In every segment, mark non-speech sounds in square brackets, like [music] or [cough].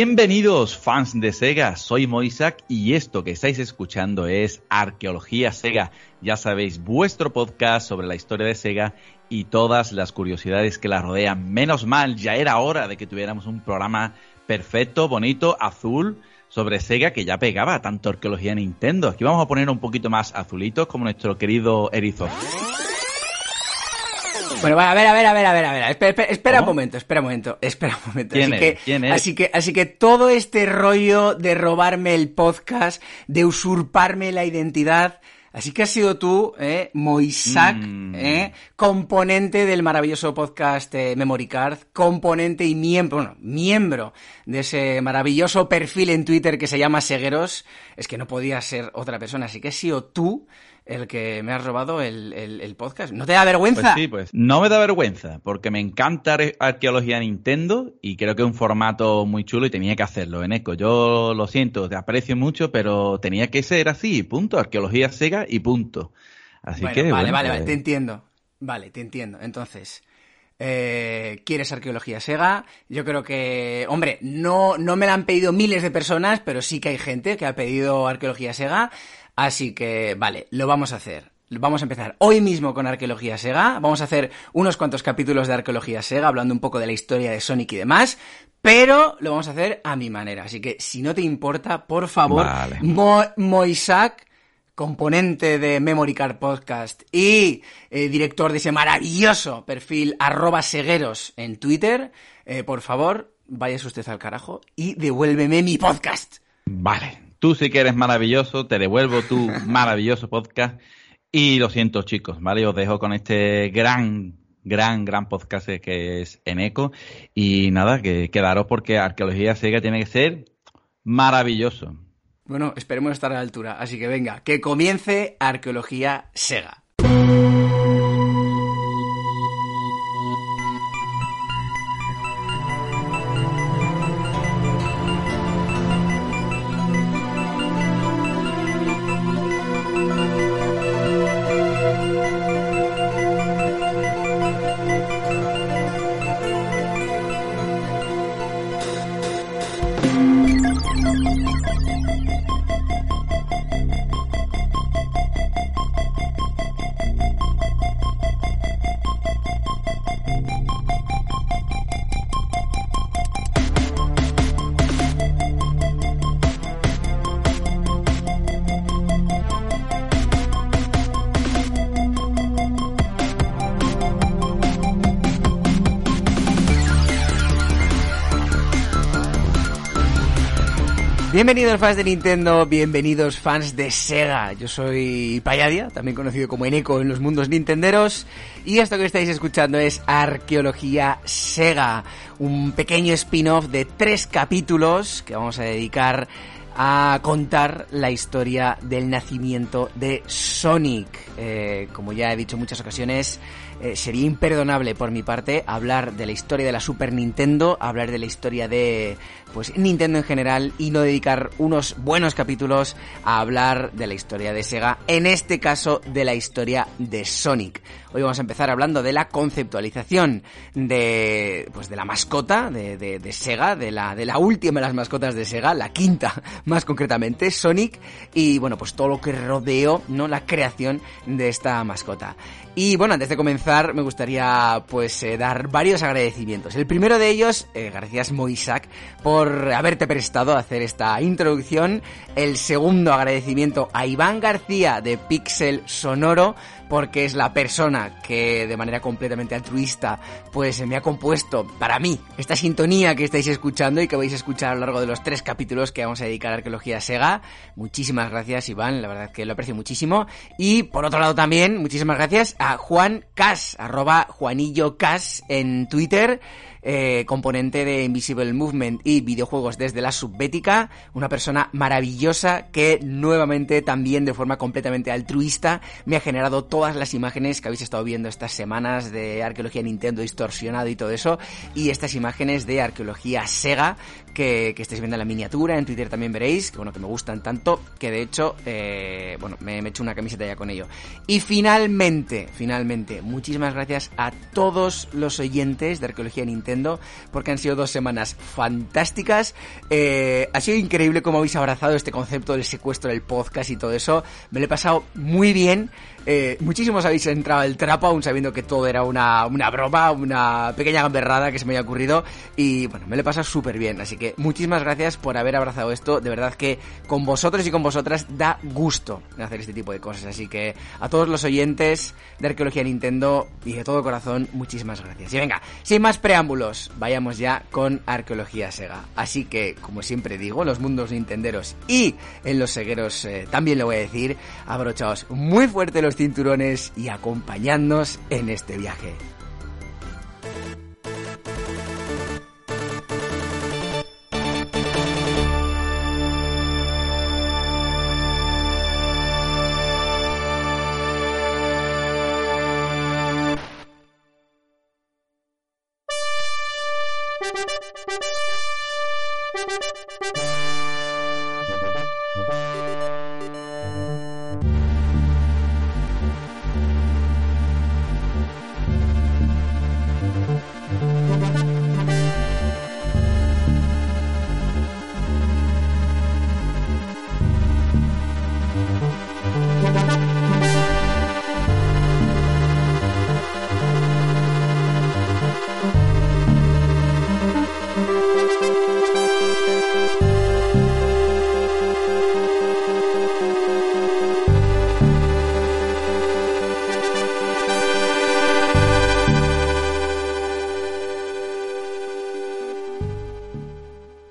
Bienvenidos fans de Sega, soy Moisac y esto que estáis escuchando es Arqueología Sega. Ya sabéis, vuestro podcast sobre la historia de Sega y todas las curiosidades que la rodean. Menos mal, ya era hora de que tuviéramos un programa perfecto, bonito, azul sobre Sega que ya pegaba tanto arqueología Nintendo. Aquí vamos a poner un poquito más azulitos como nuestro querido Erizo. Bueno, a ver, a ver, a ver, a ver, a ver. Espera, espera, un momento, espera un momento, espera un momento. ¿Quién así es? que, ¿Quién es? Así que, así que todo este rollo de robarme el podcast, de usurparme la identidad, así que has sido tú, eh, Moisac, Mm. eh, componente del maravilloso podcast eh, Memory Card, componente y miembro, bueno, miembro de ese maravilloso perfil en Twitter que se llama Segueros. Es que no podía ser otra persona, así que has sido tú el que me has robado el, el- el podcast. ¿No te da vergüenza? Pues sí, pues no me da vergüenza, porque me encanta ar- arqueología Nintendo y creo que es un formato muy chulo y tenía que hacerlo, Eneco. Yo lo siento, te aprecio mucho, pero tenía que ser así, punto. Arqueología Sega y punto. Así Bueno, que. vale, bueno, vale, vale, te entiendo. Vale, te entiendo. Entonces, eh, ¿quieres arqueología Sega? Yo creo que, hombre, no, no me la han pedido miles de personas, pero sí que hay gente que ha pedido arqueología Sega. Así que, vale, lo vamos a hacer. Vamos a empezar hoy mismo con Arqueología Sega. Vamos a hacer unos cuantos capítulos de Arqueología Sega, hablando un poco de la historia de Sonic y demás. Pero lo vamos a hacer a mi manera. Así que, si no te importa, por favor, Vale. Mo Moisac, componente de Memory Card Podcast y eh, director de ese maravilloso perfil arroba segueros en Twitter, eh, por favor, váyase usted al carajo y devuélveme mi podcast. Vale, tú sí que eres maravilloso, te devuelvo tu [laughs] maravilloso podcast. Y lo siento, chicos, ¿vale? Os dejo con este gran, gran, gran podcast que es Eneco. Y nada, que quedaros porque Arqueología Sega tiene que ser maravilloso. Bueno, esperemos estar a la altura, así que venga, que comience Arqueología Sega. Bienvenidos fans de Nintendo, bienvenidos fans de Sega. Yo soy Payadia, también conocido como Eneco en los mundos nintenderos, y esto que estáis escuchando es Arqueología Sega, un pequeño spin-off de tres capítulos que vamos a dedicar a contar la historia del nacimiento de Sonic. Eh, como ya he dicho en muchas ocasiones, eh, sería imperdonable por mi parte hablar de la historia de la Super Nintendo, hablar de la historia de pues Nintendo en general y no dedicar unos buenos capítulos a hablar de la historia de Sega, en este caso de la historia de Sonic. Hoy vamos a empezar hablando de la conceptualización de, pues de la mascota de, de, Sega, de la, de la última de las mascotas de Sega, la quinta [laughs] más concretamente, Sonic, y bueno, pues todo lo que rodeó, ¿no? La creación de esta mascota. Y bueno, antes de comenzar me gustaría pues eh, dar varios agradecimientos. El primero de ellos, eh, gracias Moisac por haberte prestado a hacer esta introducción. El segundo agradecimiento a Iván García de Pixel Sonoro porque es la persona que de manera completamente altruista pues me ha compuesto para mí esta sintonía que estáis escuchando y que vais a escuchar a lo largo de los tres capítulos que vamos a dedicar a arqueología Sega. Muchísimas gracias Iván, la verdad que lo aprecio muchísimo. Y por otro lado también, muchísimas gracias a Juan Cas, arroba Juanillo Cas en Twitter eh, componente de Invisible Movement y videojuegos desde la subbética, una persona maravillosa que nuevamente también de forma completamente altruista me ha generado todas las imágenes que habéis estado viendo estas semanas de arqueología Nintendo distorsionado y todo eso, y estas imágenes de arqueología Sega que, estáis viendo en la miniatura, en Twitter también veréis, que bueno, que me gustan tanto, que de hecho, eh, bueno, me, me he hecho una camiseta ya con ello. Y finalmente, finalmente, muchísimas gracias a todos los oyentes de Arqueología Nintendo, porque han sido dos semanas fantásticas. Eh, ha sido increíble cómo habéis abrazado este concepto del secuestro del podcast y todo eso. Me lo he pasado muy bien. Eh, muchísimos habéis entrado al trapo aún sabiendo que todo era una, una broma, una pequeña gamberrada que se me había ocurrido y bueno, me lo he pasado súper bien, así que muchísimas gracias por haber abrazado esto, de verdad que con vosotros y con vosotras da gusto hacer este tipo de cosas, así que a todos los oyentes de Arqueología Nintendo y de todo corazón, muchísimas gracias. Y venga, sin más preámbulos, vayamos ya con Arqueología Sega. Así que, como siempre digo, los mundos nintenderos y en los segueros eh, también lo voy a decir, abrochaos muy fuerte los cinturones y acompañadnos en este viaje.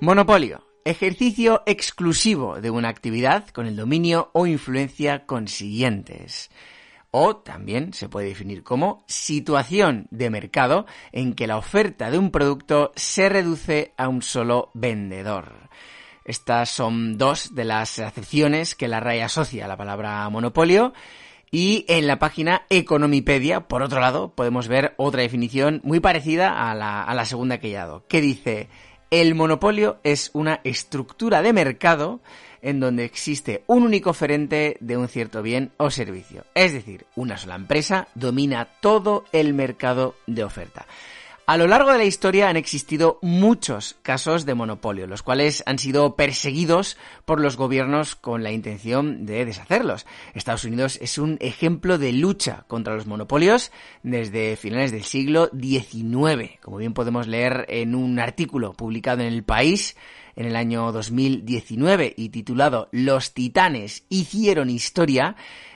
Monopolio. Ejercicio exclusivo de una actividad con el dominio o influencia consiguientes. O también se puede definir como situación de mercado en que la oferta de un producto se reduce a un solo vendedor. Estas son dos de las acepciones que la RAI asocia a la palabra monopolio. Y en la página Economipedia, por otro lado, podemos ver otra definición muy parecida a la, a la segunda que he dado, que dice el monopolio es una estructura de mercado en donde existe un único oferente de un cierto bien o servicio. Es decir, una sola empresa domina todo el mercado de oferta. A lo largo de la historia han existido muchos casos de monopolio, los cuales han sido perseguidos por los gobiernos con la intención de deshacerlos. Estados Unidos es un ejemplo de lucha contra los monopolios desde finales del siglo XIX, como bien podemos leer en un artículo publicado en El País en el año 2019 y titulado Los titanes hicieron historia.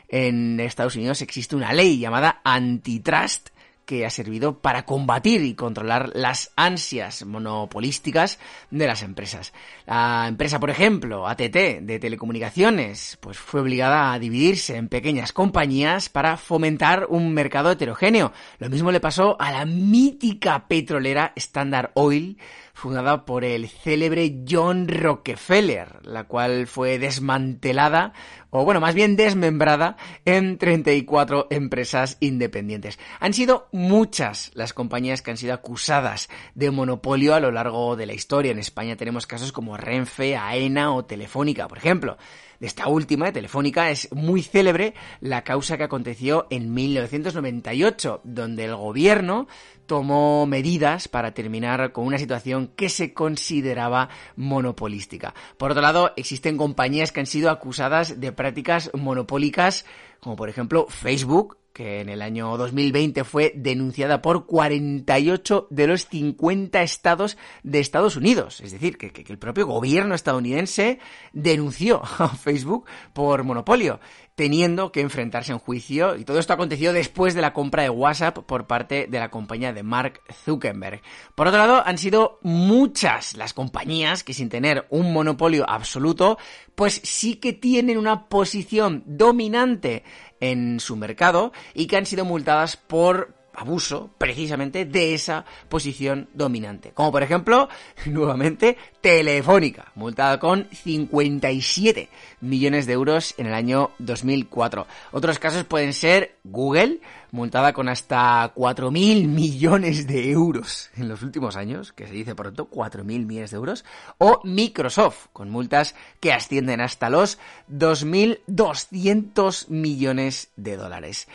En Estados Unidos existe una ley llamada antitrust que ha servido para combatir y controlar las ansias monopolísticas de las empresas. La empresa, por ejemplo, ATT de telecomunicaciones, pues fue obligada a dividirse en pequeñas compañías para fomentar un mercado heterogéneo. Lo mismo le pasó a la mítica petrolera Standard Oil, fundada por el célebre John Rockefeller, la cual fue desmantelada o bueno, más bien desmembrada en 34 empresas independientes. Han sido muchas las compañías que han sido acusadas de monopolio a lo largo de la historia. En España tenemos casos como Renfe, AENA o Telefónica, por ejemplo de esta última, de Telefónica, es muy célebre la causa que aconteció en 1998, donde el gobierno tomó medidas para terminar con una situación que se consideraba monopolística. Por otro lado, existen compañías que han sido acusadas de prácticas monopólicas, como por ejemplo Facebook, que en el año 2020 fue denunciada por 48 de los 50 estados de Estados Unidos. Es decir, que, el propio gobierno estadounidense denunció [laughs] a Facebook por monopolio, teniendo que enfrentarse en juicio. Y todo esto aconteció después de la compra de WhatsApp por parte de la compañía de Mark Zuckerberg. Por otro lado, han sido muchas las compañías que sin tener un monopolio absoluto, pues sí que tienen una posición dominante en su mercado y que han sido multadas por abuso precisamente de esa posición dominante. Como por ejemplo, [laughs] nuevamente, Telefónica, multada con 57 millones de euros en el año 2004. Otros casos pueden ser Google, multada con hasta 4.000 millones de euros en los últimos años, que se dice pronto, 4.000 millones de euros, o Microsoft, con multas que ascienden hasta los 2.200 millones de dólares.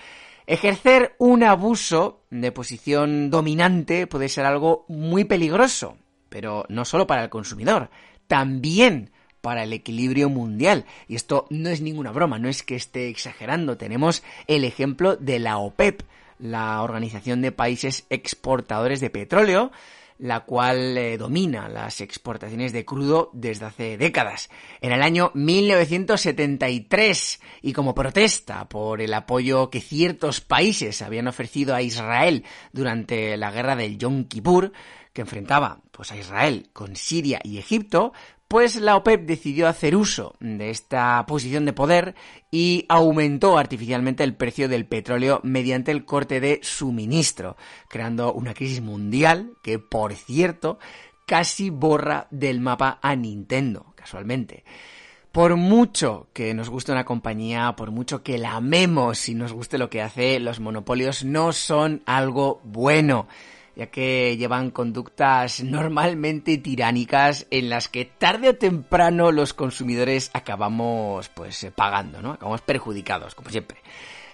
Ejercer un abuso de posición dominante puede ser algo muy peligroso, pero no solo para el consumidor, también para el equilibrio mundial. Y esto no es ninguna broma, no es que esté exagerando. Tenemos el ejemplo de la OPEP, la Organización de Países Exportadores de Petróleo, la cual eh, domina las exportaciones de crudo desde hace décadas. En el año 1973, y como protesta por el apoyo que ciertos países habían ofrecido a Israel durante la guerra del Yom Kippur, que enfrentaba pues a Israel con Siria y Egipto, pues la OPEP decidió hacer uso de esta posición de poder y aumentó artificialmente el precio del petróleo mediante el corte de suministro, creando una crisis mundial que, por cierto, casi borra del mapa a Nintendo, casualmente. Por mucho que nos guste una compañía, por mucho que la amemos y nos guste lo que hace, los monopolios no son algo bueno ya que llevan conductas [laughs] normalmente tiránicas en las que tarde o temprano los consumidores acabamos pues eh, pagando, ¿no? Acabamos perjudicados, como siempre.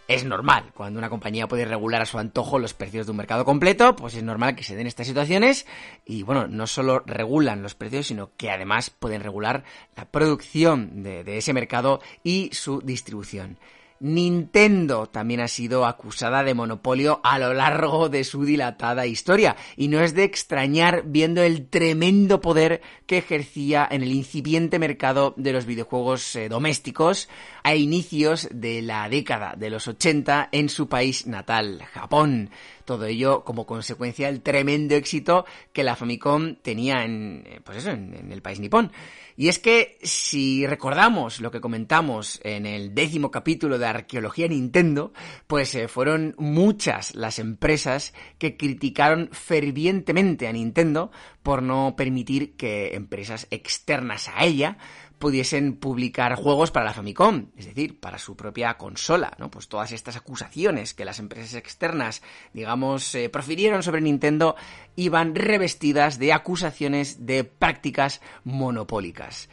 Es normal, cuando una compañía puede regular a su antojo los precios de un mercado completo, pues es normal que se den estas situaciones y bueno, no solo regulan los precios, sino que además pueden regular la producción de, de ese mercado y su distribución. Nintendo también ha sido acusada de monopolio a lo largo de su dilatada historia, y no es de extrañar viendo el tremendo poder que ejercía en el incipiente mercado de los videojuegos eh, domésticos a inicios de la década de los 80 en su país natal, Japón. Todo ello como consecuencia del tremendo éxito que la Famicom tenía en, eh, pues eso, en el país nipón. Y es que si recordamos lo que comentamos en el décimo capítulo de Arqueología Nintendo, pues eh, fueron muchas las empresas que criticaron fervientemente a Nintendo por no permitir que empresas externas a ella pudiesen publicar juegos para la Famicom, es decir, para su propia consola, ¿no? Pues todas estas acusaciones que las empresas externas, digamos, eh, profirieron sobre Nintendo iban revestidas de acusaciones de prácticas monopólicas.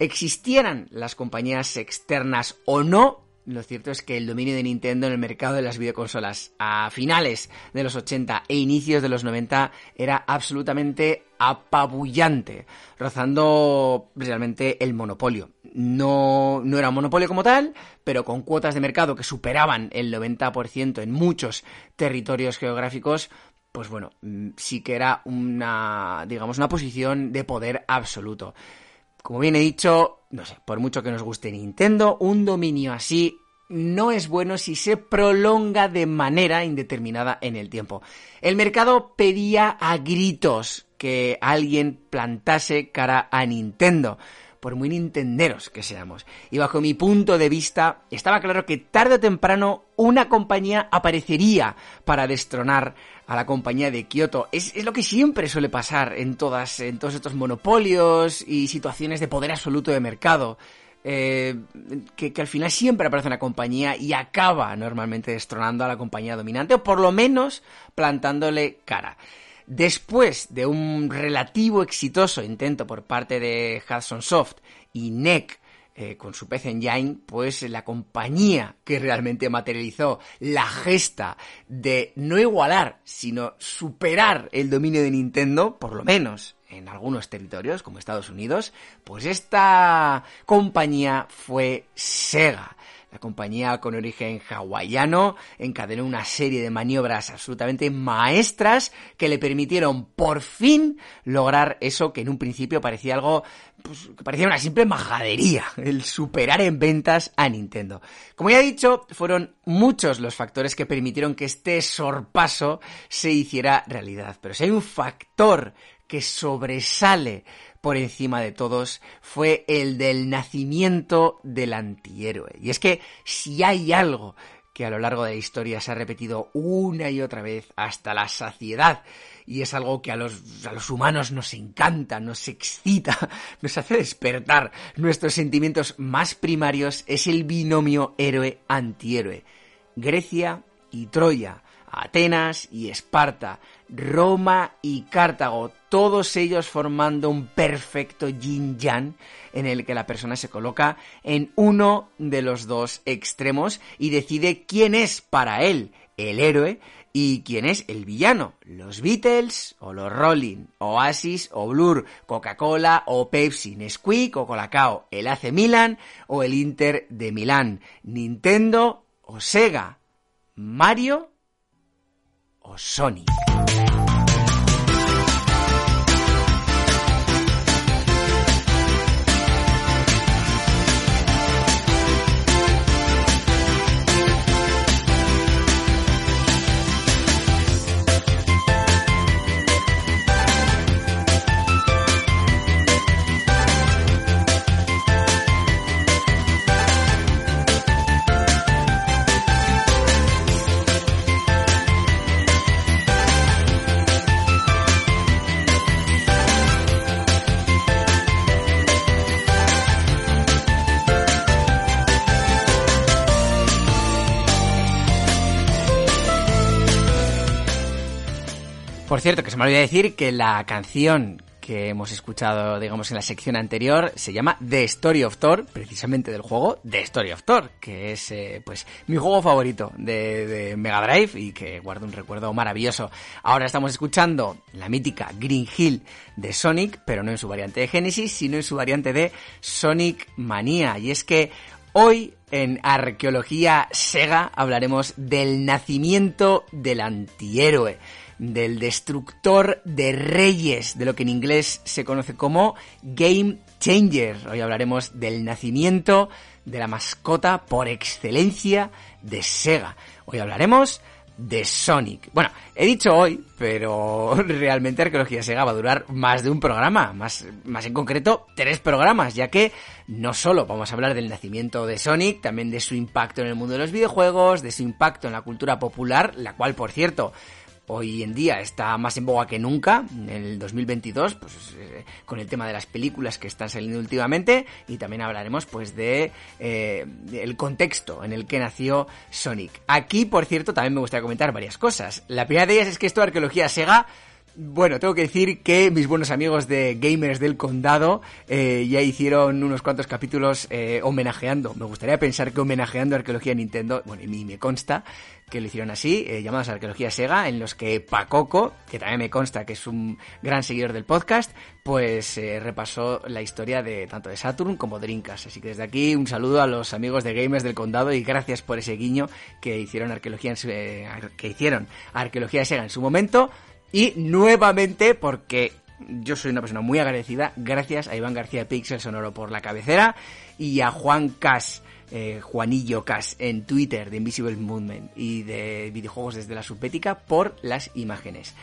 Existieran las compañías externas o no, lo cierto es que el dominio de Nintendo en el mercado de las videoconsolas a finales de los 80 e inicios de los 90 era absolutamente apabullante, rozando realmente el monopolio. No, no era un monopolio como tal, pero con cuotas de mercado que superaban el 90% en muchos territorios geográficos, pues bueno, mm, sí que era una, digamos, una posición de poder absoluto. Como bien he dicho, no sé, por mucho que nos guste Nintendo, un dominio así no es bueno si se prolonga de manera indeterminada en el tiempo. El mercado pedía a gritos que alguien plantase cara a Nintendo por muy nintenderos que seamos. Y bajo mi punto de vista, estaba claro que tarde o temprano una compañía aparecería para destronar a la compañía de Kyoto. Es, lo que siempre suele pasar en todos estos monopolios y situaciones de poder absoluto de mercado. eh, que, que, al final siempre aparece una compañía y acaba normalmente destronando a la compañía dominante o por lo menos plantándole cara. Después de un relativo exitoso intento por parte de Hudson Soft y NEC eh, con su PC Engine, pues la compañía que realmente materializó la gesta de no igualar, sino superar el dominio de Nintendo, por lo menos en algunos territorios como Estados Unidos, pues esta compañía fue Sega. La compañía con origen hawaiano encadenó una serie de maniobras absolutamente maestras que le permitieron por fin lograr eso que en un principio parecía algo pues, que parecía una simple majadería, el superar en ventas a Nintendo. Como ya he dicho, fueron muchos los factores que permitieron que este sorpaso se hiciera realidad. Pero si hay un factor que sobresale por encima de todos fue el del nacimiento del antihéroe. Y es que si hay algo que a lo largo de la historia se ha repetido una y otra vez hasta la saciedad, y es algo que a los, a los humanos nos encanta, nos excita, [laughs] nos hace despertar nuestros sentimientos más primarios, es el binomio héroe-antihéroe. Grecia y Troya, Atenas y Esparta, Roma y Cartago, todos ellos formando un perfecto yin-yang en el que la persona se coloca en uno de los dos extremos y decide quién es para él el héroe y quién es el villano. Los Beatles o los Rolling, Oasis o Blur, Coca-Cola o Pepsi, Nesquik o Colacao, el AC Milan o el Inter de Milán, Nintendo o Sega, Mario o Sonic. Cierto, que se me olvidó decir que la canción que hemos escuchado, digamos, en la sección anterior, se llama The Story of Thor, precisamente del juego The Story of Thor, que es, eh, pues, mi juego favorito de, de, Mega Drive y que guardo un recuerdo maravilloso. Ahora estamos escuchando la mítica Green Hill de Sonic, pero no en su variante de Genesis, sino en su variante de Sonic Mania. Y es que hoy en Arqueología Sega hablaremos del nacimiento del antihéroe del destructor de reyes, de lo que en inglés se conoce como Game Changer. Hoy hablaremos del nacimiento de la mascota por excelencia de Sega. Hoy hablaremos de Sonic. Bueno, he dicho hoy, pero [laughs] realmente Arqueología Sega va a durar más de un programa, más, más en concreto tres programas, ya que no solo vamos a hablar del nacimiento de Sonic, también de su impacto en el mundo de los videojuegos, de su impacto en la cultura popular, la cual, por cierto, hoy en día está más en boga que nunca, en el 2022, pues eh, con el tema de las películas que están saliendo últimamente y también hablaremos pues de eh, contexto en el que nació Sonic. Aquí, por cierto, también me gustaría comentar varias cosas. La primera de ellas es que esto de arqueología Sega bueno, tengo que decir que mis buenos amigos de Gamers del Condado eh, ya hicieron unos cuantos capítulos eh, homenajeando. Me gustaría pensar que homenajeando Arqueología Nintendo, bueno, y mí me consta que lo hicieron así, eh, llamados Arqueología Sega, en los que Pacoco, que también me consta que es un gran seguidor del podcast, pues repasó la historia de tanto de Saturn como Dreamcast. Así que desde aquí un saludo a los amigos de Gamers del Condado y gracias por ese guiño que hicieron Arqueología, que hicieron Arqueología Sega en su momento. Y nuevamente, porque yo soy una persona muy agradecida, gracias a Iván García Pixel Sonoro por la cabecera y a Juan Cas, eh, Juanillo Cas en Twitter de Invisible Movement y de videojuegos desde la subética por las imágenes.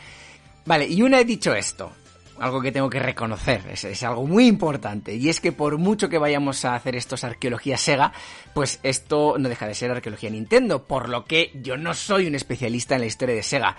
Vale, y una he dicho esto. algo que tengo que reconocer, es, es, algo muy importante, y es que por mucho que vayamos a hacer estos arqueología Sega, pues esto no deja de ser arqueología Nintendo, por lo que yo no soy un especialista en la historia de Sega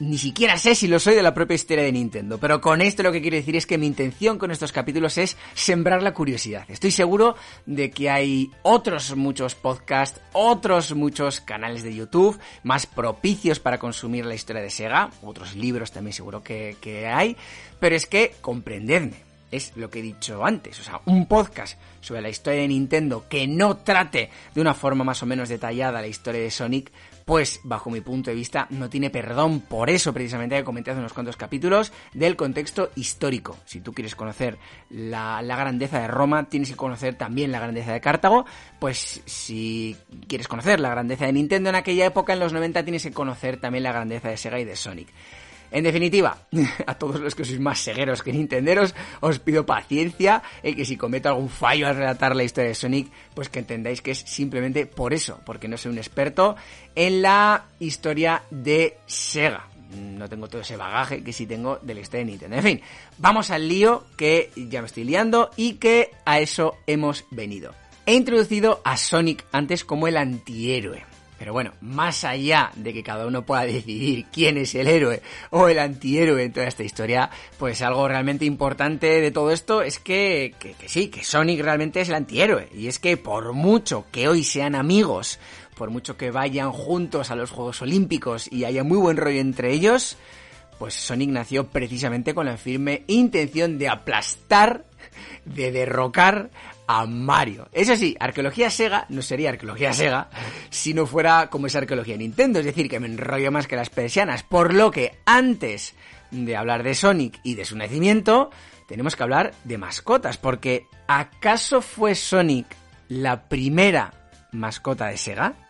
ni siquiera sé si lo soy de la propia historia de Nintendo, pero con esto lo que quiero decir es que mi intención con estos capítulos es sembrar la curiosidad. Estoy seguro de que hay otros muchos podcasts, otros muchos canales de YouTube más propicios para consumir la historia de Sega, otros libros también seguro que, hay, pero es que comprendedme. Es lo que he dicho antes, o sea, un podcast sobre la historia de Nintendo que no trate de una forma más o menos detallada la historia de Sonic, pues bajo mi punto de vista no tiene perdón. Por eso precisamente he comentado unos cuantos capítulos del contexto histórico. Si tú quieres conocer la, la, grandeza de Roma, tienes que conocer también la grandeza de Cartago. Pues si quieres conocer la grandeza de Nintendo en aquella época, en los 90, tienes que conocer también la grandeza de Sega y de Sonic. En definitiva, [laughs] a todos los que sois más segueros que nintenderos, os pido paciencia y que si cometo algún fallo al relatar la historia de Sonic, pues que entendáis que es simplemente por eso, porque no soy un experto en la historia de Sega. No tengo todo ese bagaje que sí tengo de la historia de Nintendo. En fin, vamos al lío que ya me estoy liando y que a eso hemos venido. He introducido a Sonic antes como el antihéroe. Pero bueno, más allá de que cada uno pueda decidir quién es el héroe o el antihéroe en toda esta historia, pues algo realmente importante de todo esto es que, que, que, sí, que Sonic realmente es el antihéroe. Y es que por mucho que hoy sean amigos, por mucho que vayan juntos a los Juegos Olímpicos y haya muy buen rollo entre ellos, pues Sonic nació precisamente con la firme intención de aplastar, de derrocar a Mario. Eso sí, arqueología Sega no sería arqueología Sega si no fuera como es arqueología Nintendo, es decir, que me enrollo más que las persianas. Por lo que antes de hablar de Sonic y de su nacimiento, tenemos que hablar de mascotas, porque ¿acaso fue Sonic la primera mascota de Sega?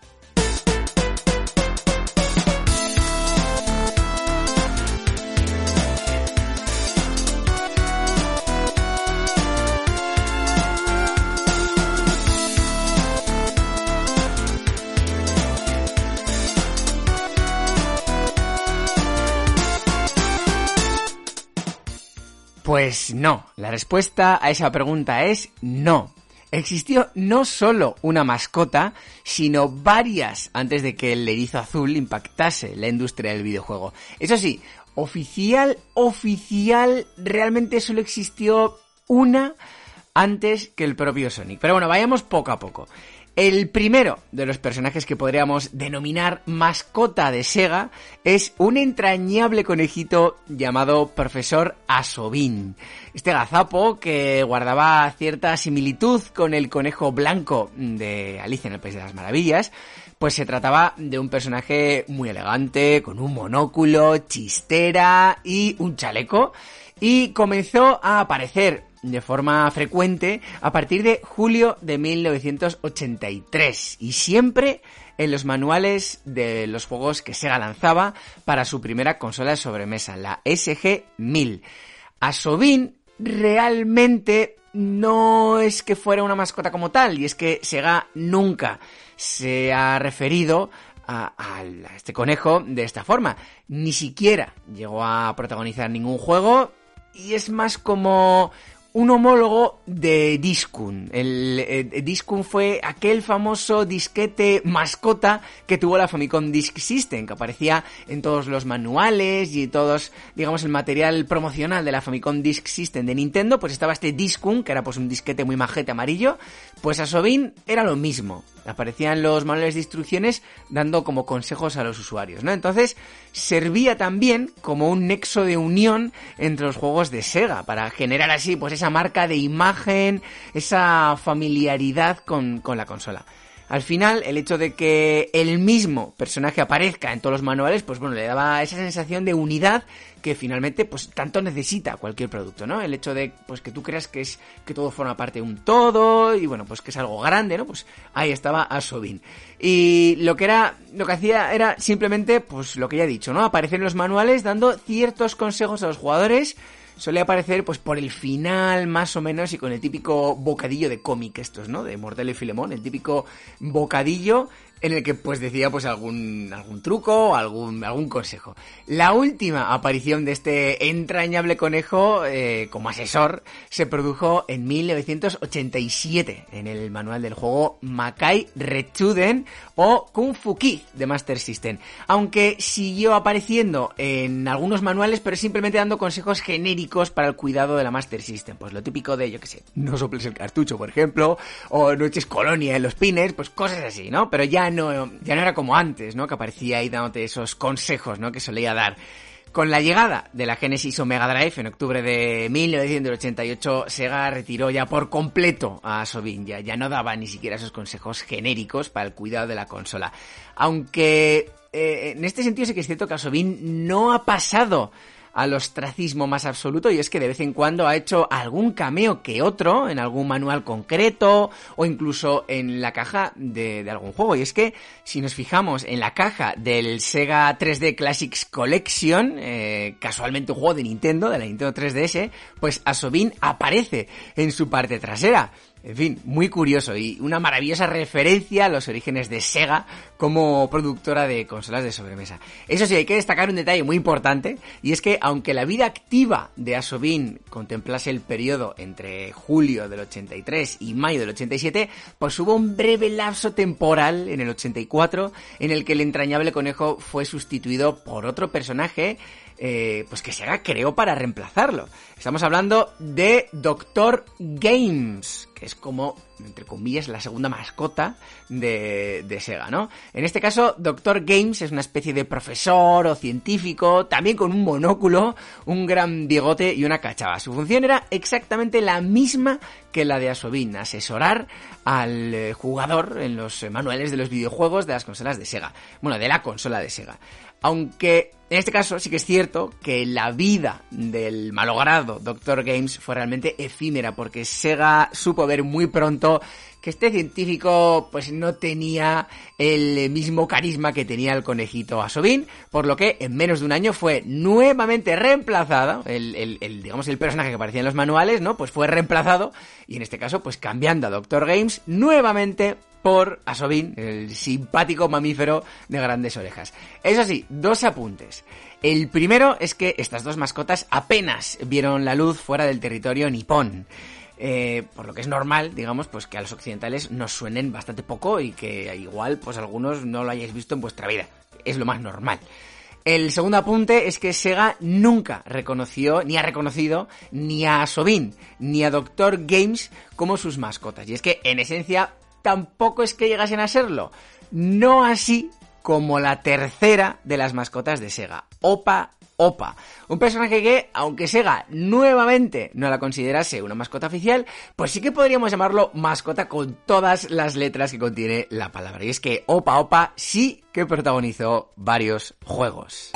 Pues no, la respuesta a esa pregunta es no. Existió no solo una mascota, sino varias antes de que el erizo azul impactase la industria del videojuego. Eso sí, oficial, oficial, realmente solo existió una antes que el propio Sonic. Pero bueno, vayamos poco a poco. El primero de los personajes que podríamos denominar mascota de Sega es un entrañable conejito llamado Profesor Asobin. Este gazapo que guardaba cierta similitud con el conejo blanco de Alicia en el País de las Maravillas, pues se trataba de un personaje muy elegante, con un monóculo, chistera y un chaleco, y comenzó a aparecer de forma frecuente a partir de julio de 1983 y siempre en los manuales de los juegos que Sega lanzaba para su primera consola de sobremesa, la SG-1000. Asobin realmente no es que fuera una mascota como tal, y es que Sega nunca se ha referido a, a, este conejo de esta forma. Ni siquiera llegó a protagonizar ningún juego, y es más como un homólogo de Discun. El, el, Discun fue aquel famoso disquete mascota que tuvo la Famicom Disk System, que aparecía en todos los manuales y todos, digamos, el material promocional de la Famicom Disk System de Nintendo, pues estaba este Discun, que era pues un disquete muy majete amarillo, pues a Sobin era lo mismo. Aparecían los manuales de instrucciones dando como consejos a los usuarios, ¿no? Entonces, servía también como un nexo de unión entre los juegos de Sega, para generar así, pues esa marca de imagen, esa familiaridad con, con la consola. Al final, el hecho de que el mismo personaje aparezca en todos los manuales, pues bueno, le daba esa sensación de unidad que finalmente, pues tanto necesita cualquier producto, ¿no? El hecho de, pues que tú creas que es, que todo forma parte de un todo, y bueno, pues que es algo grande, ¿no? Pues ahí estaba Asobin. Y lo que era, lo que hacía era simplemente, pues lo que ya he dicho, ¿no? Aparecer en los manuales dando ciertos consejos a los jugadores, suele aparecer pues por el final más o menos y con el típico bocadillo de cómic estos, ¿no? De Mortel y Filemón, el típico bocadillo en el que pues decía pues algún, algún truco, algún, algún consejo. La última aparición de este entrañable conejo eh, como asesor se produjo en 1987 en el manual del juego Makai Rechuden o Kung Fu Kid de Master System, aunque siguió apareciendo en algunos manuales pero simplemente dando consejos genéricos para el cuidado de la Master System, pues lo típico de, yo que sé, no soples el cartucho por ejemplo, o no eches colonia en los pines, pues cosas así, ¿no? Pero ya ya no era como antes, ¿no? Que aparecía ahí dándote esos consejos, ¿no? Que solía dar. Con la llegada de la Genesis o Mega Drive en octubre de 1988, Sega retiró ya por completo a Sobin, ya, ya no daba ni siquiera esos consejos genéricos para el cuidado de la consola. Aunque eh, en este sentido sí que es cierto que Asobin no ha pasado al ostracismo más absoluto y es que de vez en cuando ha hecho algún cameo que otro en algún manual concreto o incluso en la caja de, algún juego. Y es que si nos fijamos en la caja del Sega 3D Classics Collection, eh, casualmente un juego de Nintendo, de la Nintendo 3DS, pues Asobin aparece en su parte trasera. En fin, muy curioso y una maravillosa referencia a los orígenes de Sega como productora de consolas de sobremesa. Eso sí, hay que destacar un detalle muy importante y es que aunque la vida activa de Asobin contemplase el periodo entre julio del 83 y mayo del 87, pues hubo un breve lapso temporal en el 84 en el que el entrañable conejo fue sustituido por otro personaje eh, pues que Sega creó para reemplazarlo. Estamos hablando de Doctor Games, que es como, entre comillas, la segunda mascota de, de Sega, ¿no? En este caso, Doctor Games es una especie de profesor o científico, también con un monóculo, un gran bigote y una cachava. Su función era exactamente la misma que la de Asobin, asesorar al eh, jugador en los manuales de los videojuegos de las consolas de Sega. Bueno, de la consola de Sega. Aunque en este caso sí que es cierto que la vida del malogrado Doctor Games fue realmente efímera porque Sega supo ver muy pronto que este científico pues no tenía el mismo carisma que tenía el conejito Asobin, por lo que en menos de un año fue nuevamente reemplazado, el, digamos el personaje que aparecía en los manuales, ¿no? Pues fue reemplazado y en este caso pues cambiando a Doctor Games nuevamente por Asobin, el simpático mamífero de grandes orejas. Eso sí, dos apuntes. El primero es que estas dos mascotas apenas vieron la luz fuera del territorio nipón. Eh, por lo que es normal, digamos, pues que a los occidentales nos suenen bastante poco y que igual, pues algunos no lo hayáis visto en vuestra vida. Es lo más normal. El segundo apunte es que Sega nunca reconoció, ni ha reconocido, ni a Sobin, ni a Doctor Games como sus mascotas. Y es que, en esencia, tampoco es que llegasen a serlo. No así como la tercera de las mascotas de Sega, Opa Opa. Un personaje que, aunque Sega nuevamente no la considerase una mascota oficial, pues sí que podríamos llamarlo mascota con todas las letras que contiene la palabra. Y es que Opa Opa sí que protagonizó varios juegos.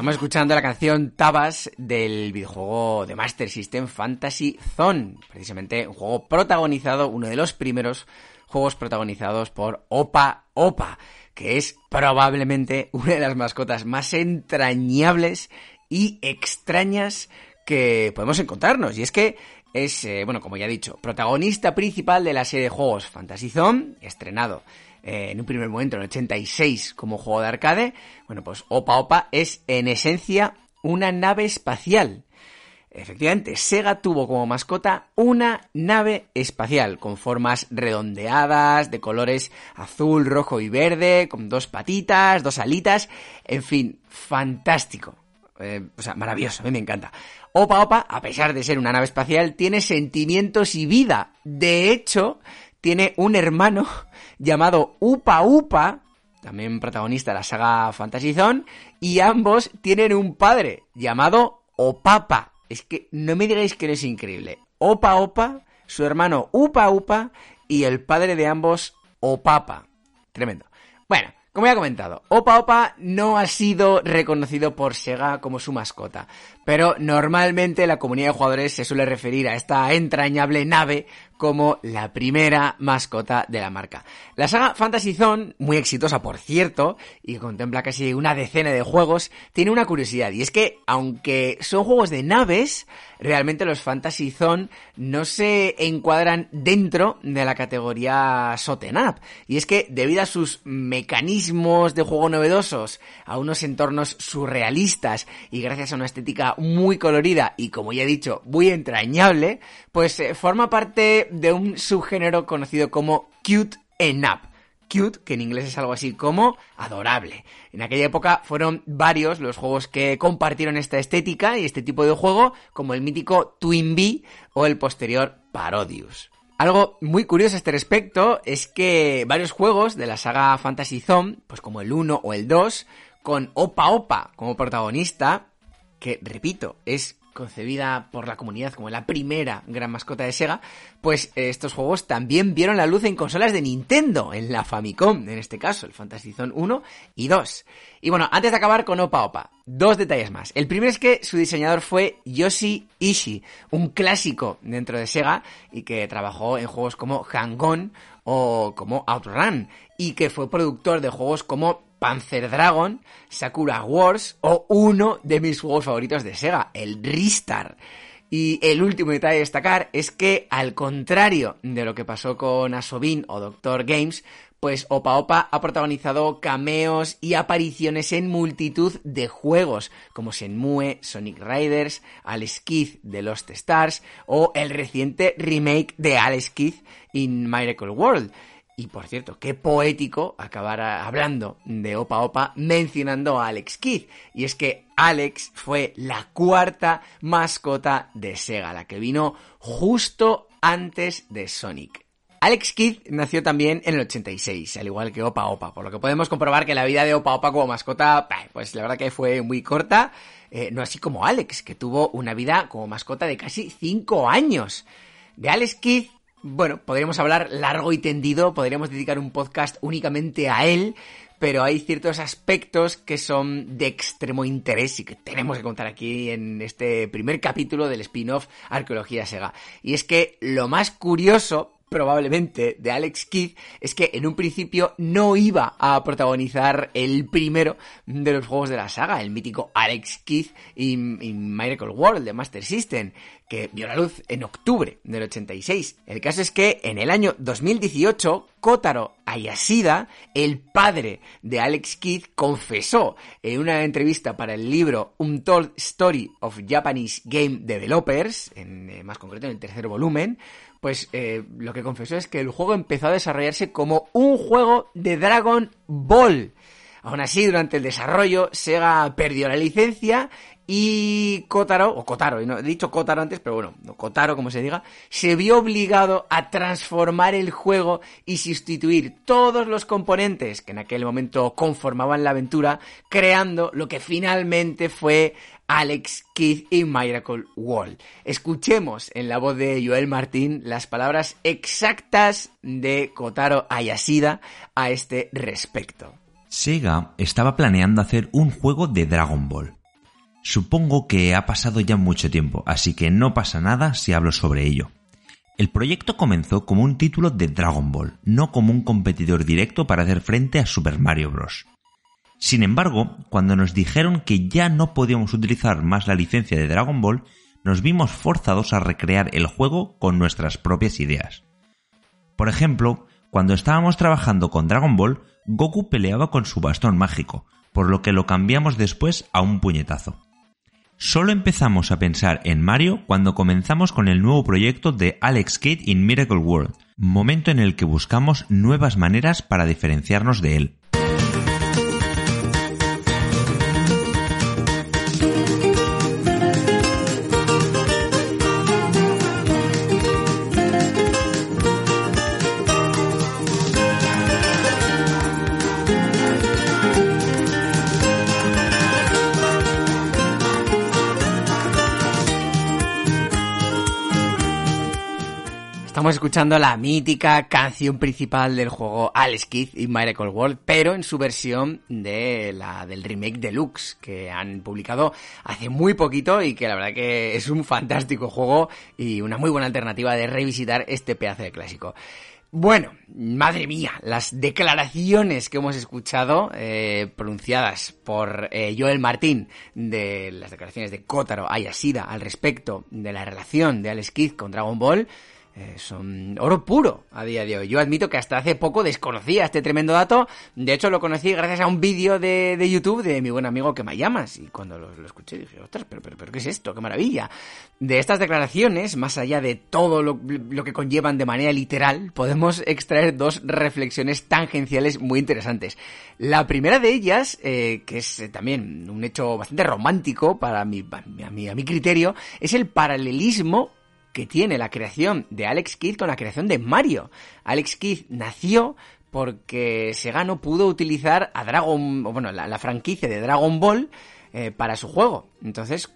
Estamos escuchando la canción Tabas del videojuego de Master System Fantasy Zone, precisamente un juego protagonizado, uno de los primeros juegos protagonizados por Opa Opa, que es probablemente una de las mascotas más entrañables y extrañas que podemos encontrarnos. Y es que es, eh, bueno, como ya he dicho, protagonista principal de la serie de juegos Fantasy Zone, estrenado eh, en un primer momento en el 86 como juego de arcade, bueno, pues Opa Opa es en esencia una nave espacial. Efectivamente, Sega tuvo como mascota una nave espacial con formas redondeadas, de colores azul, rojo y verde, con dos patitas, dos alitas, en fin, fantástico. Eh, o sea, maravilloso, a mí me encanta. Opa Opa, a pesar de ser una nave espacial, tiene sentimientos y vida. De hecho, tiene un hermano [laughs] llamado Upa Upa, también protagonista de la saga Fantasy Zone, y ambos tienen un padre llamado Opapa. Es que no me digáis que no es increíble. Opa Opa, su hermano Upa Upa y el padre de ambos Opapa. Tremendo. Bueno, como ya he comentado, Opa Opa no ha sido reconocido por Sega como su mascota, pero normalmente la comunidad de jugadores se suele referir a esta entrañable nave como la primera mascota de la marca. La saga Fantasy Zone, muy exitosa por cierto, y contempla casi una decena de juegos, tiene una curiosidad, y es que, aunque son juegos de naves, realmente los Fantasy Zone no se encuadran dentro de la categoría Soten Up. Y es que, debido a sus mecanismos de juego novedosos, a unos entornos surrealistas y gracias a una estética muy colorida y, como ya he dicho, muy entrañable, pues eh, forma parte de un subgénero conocido como Cute en Up cute, que en inglés es algo así como adorable. En aquella época fueron varios los juegos que compartieron esta estética y este tipo de juego, como el mítico Twin Bee o el posterior Parodius. Algo muy curioso a este respecto es que varios juegos de la saga Fantasy Zone, pues como el 1 o el 2, con Opa Opa como protagonista, que repito, es concebida por la comunidad como la primera gran mascota de Sega, pues eh, estos juegos también vieron la luz en consolas de Nintendo, en la Famicom, en este caso, el Fantasy Zone 1 y 2. Y bueno, antes de acabar con Opa Opa, dos detalles más. El primero es que su diseñador fue Yoshi Ishii, un clásico dentro de Sega y que trabajó en juegos como Hang-On o como Outrun y que fue productor de juegos como Panzer Dragon, Sakura Wars o uno de mis juegos favoritos de Sega, el Ristar. Y el último detalle a destacar es que, al contrario de lo que pasó con Asobin o Doctor Games, pues Opa Opa ha protagonizado cameos y apariciones en multitud de juegos, como Shenmue, Sonic Riders, Alex Kidd de Lost Stars o el reciente remake de Alex Kidd in Miracle World. Y por cierto, qué poético acabar hablando de Opa Opa mencionando a Alex Kidd. Y es que Alex fue la cuarta mascota de Sega, la que vino justo antes de Sonic. Alex Kidd nació también en el 86, al igual que Opa Opa, por lo que podemos comprobar que la vida de Opa Opa como mascota, pues la verdad que fue muy corta, eh, no así como Alex, que tuvo una vida como mascota de casi 5 años. De Alex Kidd bueno, podríamos hablar largo y tendido, podríamos dedicar un podcast únicamente a él, pero hay ciertos aspectos que son de extremo interés y que tenemos que contar aquí en este primer capítulo del spin-off Arqueología Sega. Y es que lo más curioso probablemente de Alex Kidd es que en un principio no iba a protagonizar el primero de los juegos de la saga, el mítico Alex Kidd y, Miracle World de Master System, que vio la luz en octubre del 86. El caso es que en el año 2018, Kotaro Ayashida, el padre de Alex Kidd, confesó en una entrevista para el libro Untold Story of Japanese Game Developers, en, eh, más concreto en el tercer volumen, pues eh, lo que confesó es que el juego empezó a desarrollarse como un juego de Dragon Ball. Aún así, durante el desarrollo, Sega perdió la licencia y Kotaro, o Kotaro, no, he dicho Kotaro antes, pero bueno, Kotaro como se diga, se vio obligado a transformar el juego y sustituir todos los componentes que en aquel momento conformaban la aventura, creando lo que finalmente fue Alex Kidd y Miracle World. Escuchemos en la voz de Joel Martín las palabras exactas de Kotaro Ayashida a este respecto. Sega estaba planeando hacer un juego de Dragon Ball Supongo que ha pasado ya mucho tiempo, así que no pasa nada si hablo sobre ello. El proyecto comenzó como un título de Dragon Ball, no como un competidor directo para hacer frente a Super Mario Bros. Sin embargo, cuando nos dijeron que ya no podíamos utilizar más la licencia de Dragon Ball, nos vimos forzados a recrear el juego con nuestras propias ideas. Por ejemplo, cuando estábamos trabajando con Dragon Ball, Goku peleaba con su bastón mágico, por lo que lo cambiamos después a un puñetazo. Solo empezamos a pensar en Mario cuando comenzamos con el nuevo proyecto de Alex Kidd in Miracle World, momento en el que buscamos nuevas maneras para diferenciarnos de él. Estamos escuchando la mítica canción principal del juego Alex Kidd y Miracle World, pero en su versión de la del remake deluxe que han publicado hace muy poquito y que la verdad que es un fantástico juego y una muy buena alternativa de revisitar este pedazo de clásico. Bueno, madre mía, las declaraciones que hemos escuchado eh, pronunciadas por eh, Joel Martín de las declaraciones de Kotaro Ayashida al respecto de la relación de Alex Kidd con Dragon Ball son oro puro a día de hoy. Yo admito que hasta hace poco desconocía este tremendo dato. De hecho, lo conocí gracias a un vídeo de, de, YouTube de mi buen amigo que me llamas. Y cuando lo, escuché dije, ostras, pero, pero, pero, ¿qué es esto? ¡Qué maravilla! De estas declaraciones, más allá de todo lo, que conllevan de manera literal, podemos extraer dos reflexiones tangenciales muy interesantes. La primera de ellas, eh, que es también un hecho bastante romántico para mi, mi, a mi criterio, es el paralelismo que tiene la creación de Alex Kidd con la creación de Mario. Alex Kidd nació porque Sega no pudo utilizar a Dragon, bueno, la, la franquicia de Dragon Ball eh, para su juego. Entonces,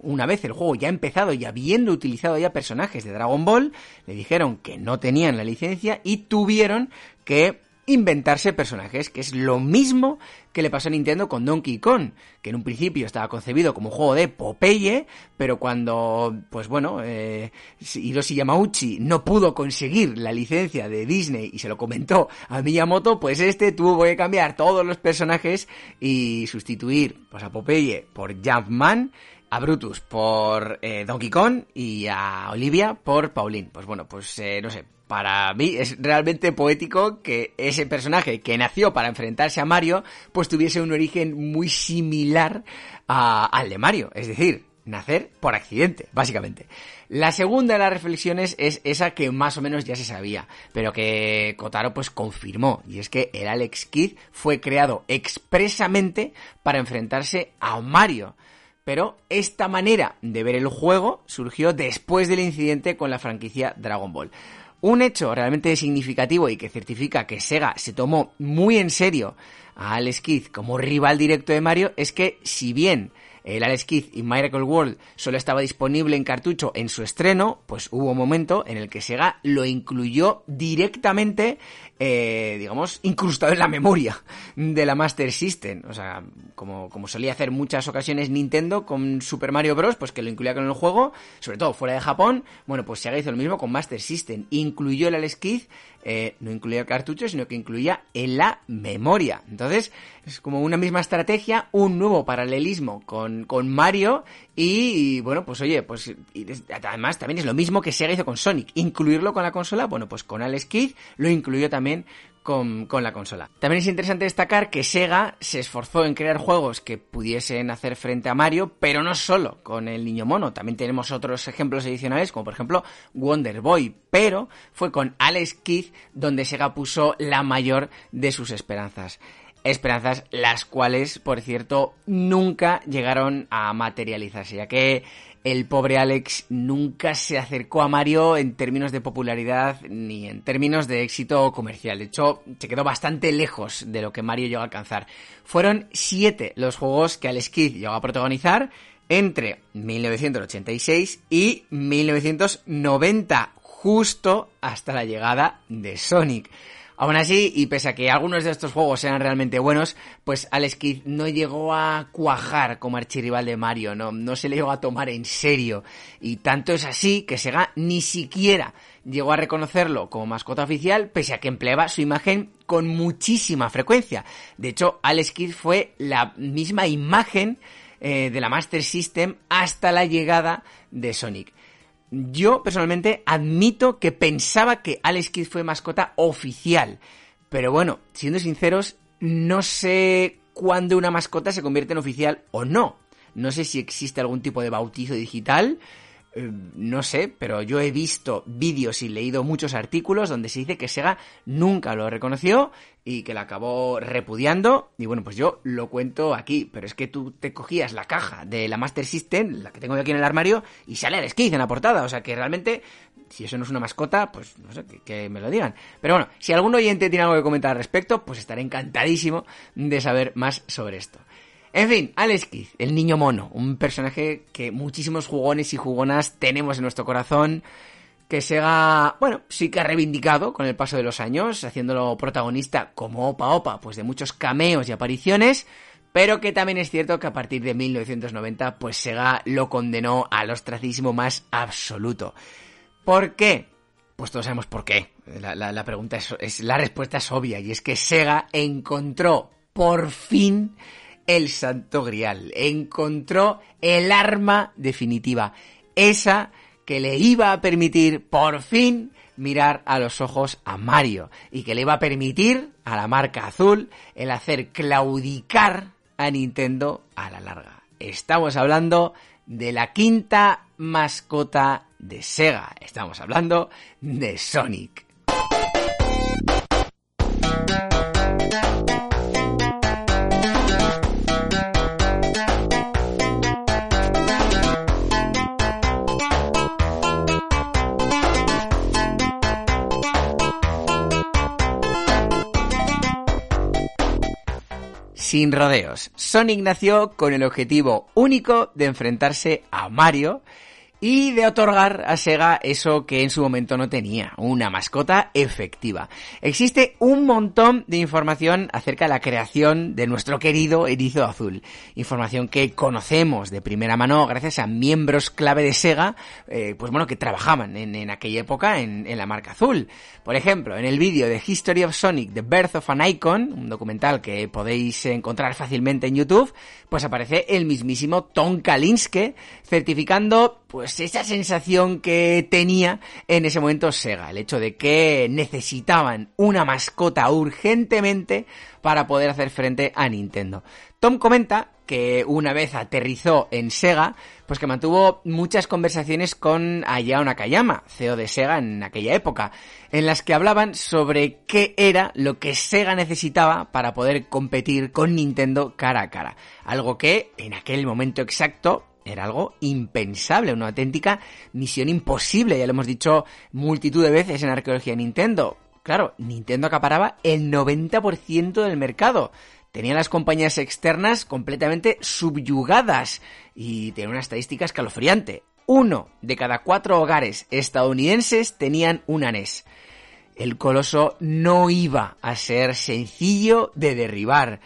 una vez el juego ya empezado y habiendo utilizado ya personajes de Dragon Ball, le dijeron que no tenían la licencia y tuvieron que inventarse personajes, que es lo mismo que le pasó a Nintendo con Donkey Kong, que en un principio estaba concebido como un juego de Popeye, pero cuando, pues bueno, eh, Hiroshi Yamauchi no pudo conseguir la licencia de Disney y se lo comentó a Miyamoto, pues este tuvo que cambiar todos los personajes y sustituir pues, a Popeye por Jumpman, a Brutus por eh, Donkey Kong y a Olivia por Pauline. Pues bueno, pues eh, no sé, para mí es realmente poético que ese personaje que nació para enfrentarse a Mario, pues tuviese un origen muy similar al de Mario. Es decir, nacer por accidente, básicamente. La segunda de las reflexiones es esa que más o menos ya se sabía, pero que Kotaro pues confirmó, y es que el Alex Kidd fue creado expresamente para enfrentarse a Mario. Pero esta manera de ver el juego surgió después del incidente con la franquicia Dragon Ball. Un hecho realmente significativo y que certifica que Sega se tomó muy en serio a Alex Kidd como rival directo de Mario es que si bien el Alex Kidd y Miracle World solo estaba disponible en cartucho en su estreno, pues hubo un momento en el que Sega lo incluyó directamente, eh, digamos, incrustado en la memoria de la Master System. O sea, como, como solía hacer muchas ocasiones Nintendo con Super Mario Bros., pues que lo incluía con el juego, sobre todo fuera de Japón, bueno, pues Sega hizo lo mismo con Master System. Incluyó el Alex Kidd eh, no incluía el cartucho, sino que incluía en la memoria. Entonces, es como una misma estrategia, un nuevo paralelismo con, con Mario y, bueno, pues oye, pues además también es lo mismo que Sega hizo con Sonic. Incluirlo con la consola, bueno, pues con Alex Kidd lo incluyó también con, la consola. También es interesante destacar que Sega se esforzó en crear juegos que pudiesen hacer frente a Mario, pero no solo con el niño mono, también tenemos otros ejemplos adicionales, como por ejemplo Wonder Boy, pero fue con Alex Kidd donde Sega puso la mayor de sus esperanzas. Esperanzas las cuales, por cierto, nunca llegaron a materializarse, ya que el pobre Alex nunca se acercó a Mario en términos de popularidad ni en términos de éxito comercial. De hecho, se quedó bastante lejos de lo que Mario llegó a alcanzar. Fueron siete los juegos que Alex Kidd llegó a protagonizar entre 1986 y 1990, justo hasta la llegada de Sonic. Aún así, y pese a que algunos de estos juegos eran realmente buenos, pues Alex Kidd no llegó a cuajar como archirrival de Mario, no, no se le llegó a tomar en serio. Y tanto es así que Sega ni siquiera llegó a reconocerlo como mascota oficial, pese a que empleaba su imagen con muchísima frecuencia. De hecho, Alex Kidd fue la misma imagen eh, de la Master System hasta la llegada de Sonic. Yo personalmente admito que pensaba que Alex Kidd fue mascota oficial. Pero bueno, siendo sinceros, no sé cuándo una mascota se convierte en oficial o no. No sé si existe algún tipo de bautizo digital no sé, pero yo he visto vídeos y leído muchos artículos donde se dice que Sega nunca lo reconoció y que la acabó repudiando. Y bueno, pues yo lo cuento aquí, pero es que tú te cogías la caja de la Master System, la que tengo aquí en el armario, y sale el Skid en la portada. O sea que realmente, si eso no es una mascota, pues no sé, que, que me lo digan. Pero bueno, si algún oyente tiene algo que comentar al respecto, pues estaré encantadísimo de saber más sobre esto. En fin, Alex Kidd, el niño mono, un personaje que muchísimos jugones y jugonas tenemos en nuestro corazón, que Sega, bueno, sí que ha reivindicado con el paso de los años, haciéndolo protagonista como Opa Opa, pues de muchos cameos y apariciones, pero que también es cierto que a partir de 1990, pues Sega lo condenó al ostracismo más absoluto. ¿Por qué? Pues todos sabemos por qué. La, pregunta es, la respuesta es obvia, y es que Sega encontró por fin el santo grial, encontró el arma definitiva, esa que le iba a permitir por fin mirar a los ojos a Mario y que le iba a permitir a la marca azul el hacer claudicar a Nintendo a la larga. Estamos hablando de la quinta mascota de Sega. Estamos hablando de Sonic. Sin rodeos. Sonic nació con el objetivo único de enfrentarse a Mario y de otorgar a Sega eso que en su momento no tenía, una mascota efectiva. Existe un montón de información acerca de la creación de nuestro querido erizo azul, información que conocemos de primera mano gracias a miembros clave de Sega, eh, pues bueno, que trabajaban en, aquella época en, en, la marca azul. Por ejemplo, en el vídeo de History of Sonic, The Birth of an Icon, un documental que podéis encontrar fácilmente en YouTube, pues aparece el mismísimo Tom Kalinske certificando pues esa sensación que tenía en ese momento Sega, el hecho de que necesitaban una mascota urgentemente para poder hacer frente a Nintendo. Tom comenta que una vez aterrizó en Sega, pues que mantuvo muchas conversaciones con Ayao Nakayama, CEO de Sega en aquella época, en las que hablaban sobre qué era lo que Sega necesitaba para poder competir con Nintendo cara a cara. Algo que en aquel momento exacto era algo impensable, una auténtica misión imposible, ya lo hemos dicho multitud de veces en arqueología Nintendo. Claro, Nintendo acaparaba el 90% del mercado. Tenía las compañías externas completamente subyugadas y tenía una estadística escalofriante. Uno de cada cuatro hogares estadounidenses tenían un NES. El coloso no iba a ser sencillo de derribar.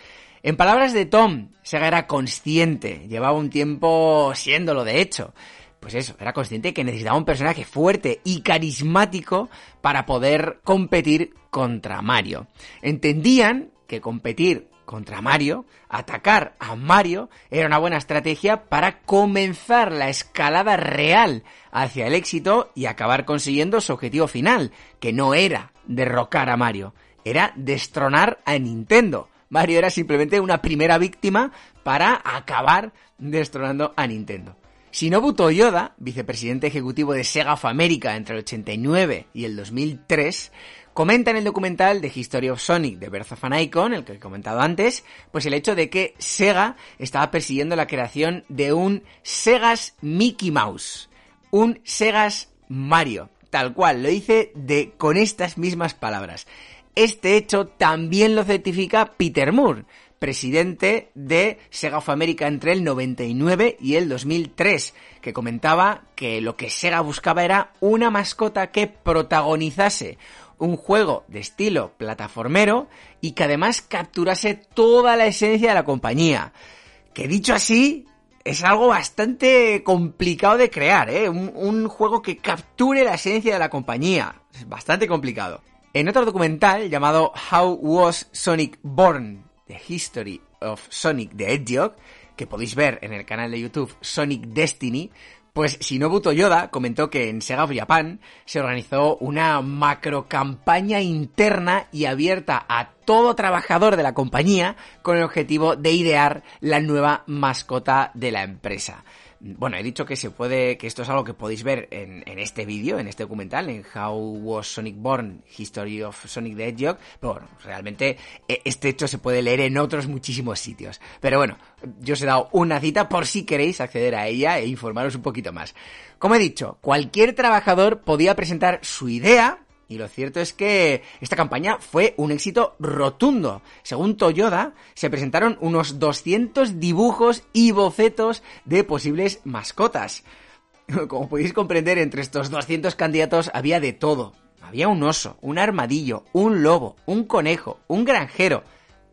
En palabras de Tom, Sega era consciente, llevaba un tiempo siéndolo de hecho. Pues eso, era consciente que necesitaba un personaje fuerte y carismático para poder competir contra Mario. Entendían que competir contra Mario, atacar a Mario, era una buena estrategia para comenzar la escalada real hacia el éxito y acabar consiguiendo su objetivo final, que no era derrocar a Mario, era destronar a Nintendo. Mario era simplemente una primera víctima para acabar destronando a Nintendo. Shinobu Toyoda, vicepresidente ejecutivo de Sega of America entre el 89 y el 2003, comenta en el documental de History of Sonic de Birth of an Icon, el que he comentado antes, pues el hecho de que Sega estaba persiguiendo la creación de un Segas Mickey Mouse, un Segas Mario, tal cual, lo dice de con estas mismas palabras. Este hecho también lo certifica Peter Moore, presidente de Sega of America entre el 99 y el 2003, que comentaba que lo que Sega buscaba era una mascota que protagonizase un juego de estilo plataformero y que además capturase toda la esencia de la compañía. Que dicho así, es algo bastante complicado de crear, ¿eh? un, un juego que capture la esencia de la compañía. Es bastante complicado. En otro documental llamado How Was Sonic Born? The History of Sonic the Hedgehog, que podéis ver en el canal de YouTube Sonic Destiny, pues Shinobu Toyoda comentó que en Sega of Japan se organizó una macro campaña interna y abierta a todo trabajador de la compañía con el objetivo de idear la nueva mascota de la empresa. Bueno, he dicho que se puede, que esto es algo que podéis ver en, este vídeo, en este documental, en How Was Sonic Born, History of Sonic the Hedgehog, pero bueno, realmente e, este hecho se puede leer en otros muchísimos sitios. Pero bueno, yo os he dado una cita por si queréis acceder a ella e informaros un poquito más. Como he dicho, cualquier trabajador podía presentar su idea, y lo cierto es que esta campaña fue un éxito rotundo. Según Toyoda, se presentaron unos 200 dibujos y bocetos de posibles mascotas. [laughs] Como podéis comprender, entre estos 200 candidatos había de todo. Había un oso, un armadillo, un lobo, un conejo, un granjero,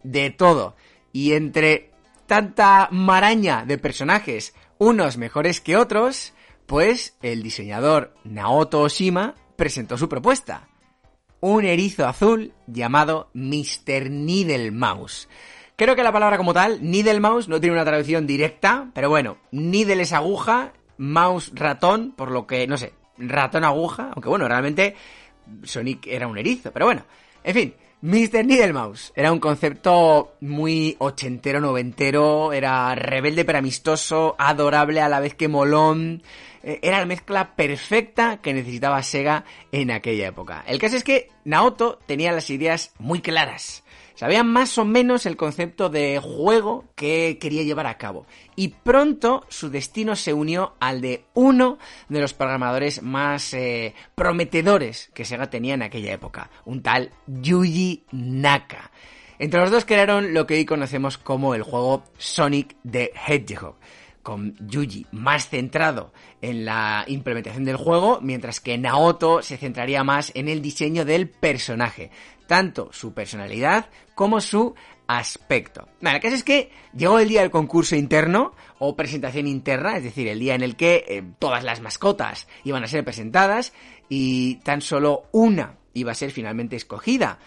de todo. Y entre tanta maraña de personajes, unos mejores que otros, pues el diseñador Naoto Oshima presentó su propuesta. Un erizo azul llamado Mr. Needle Mouse. Creo que la palabra como tal, Needle Mouse, no tiene una traducción directa, pero bueno, Needle es aguja, Mouse ratón, por lo que, no sé, ratón aguja, aunque bueno, realmente Sonic era un erizo, pero bueno, en fin, Mr. Needlemouse era un concepto muy ochentero, noventero, era rebelde pero amistoso, adorable a la vez que molón, era la mezcla perfecta que necesitaba Sega en aquella época. El caso es que Naoto tenía las ideas muy claras. Sabía más o menos el concepto de juego que quería llevar a cabo. Y pronto su destino se unió al de uno de los programadores más eh, prometedores que Sega tenía en aquella época, un tal Yuji Naka. Entre los dos crearon lo que hoy conocemos como el juego Sonic the Hedgehog con Yuji más centrado en la implementación del juego, mientras que Naoto se centraría más en el diseño del personaje, tanto su personalidad como su aspecto. Bueno, el caso es que llegó el día del concurso interno o presentación interna, es decir, el día en el que eh, todas las mascotas iban a ser presentadas y tan solo una iba a ser finalmente escogida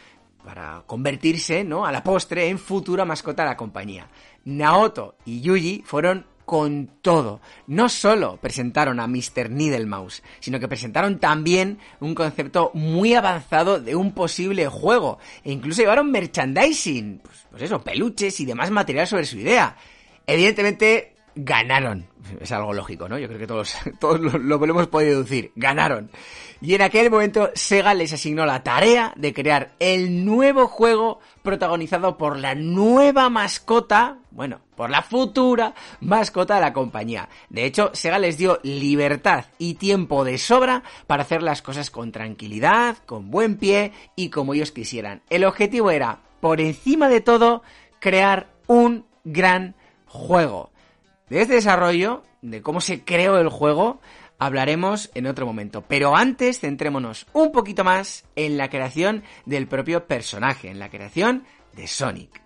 para convertirse, ¿no? A la postre en futura mascota de la compañía. Naoto y Yuji fueron con todo. No solo presentaron a Mr. Needlemouse, sino que presentaron también un concepto muy avanzado de un posible juego. E incluso llevaron merchandising, pues, pues eso, peluches y demás material sobre su idea. Evidentemente, ganaron. Es algo lógico, ¿no? Yo creo que todos, [laughs] todos lo, lo, hemos podido deducir. Ganaron. Y en aquel momento Sega les asignó la tarea de crear el nuevo juego protagonizado por la nueva mascota, bueno, por la futura mascota de la compañía. De hecho, Sega les dio libertad y tiempo de sobra para hacer las cosas con tranquilidad, con buen pie y como ellos quisieran. El objetivo era, por encima de todo, crear un gran juego. De este desarrollo, de cómo se creó el juego, hablaremos en otro momento. Pero antes, centrémonos un poquito más en la creación del propio personaje, en la creación de Sonic.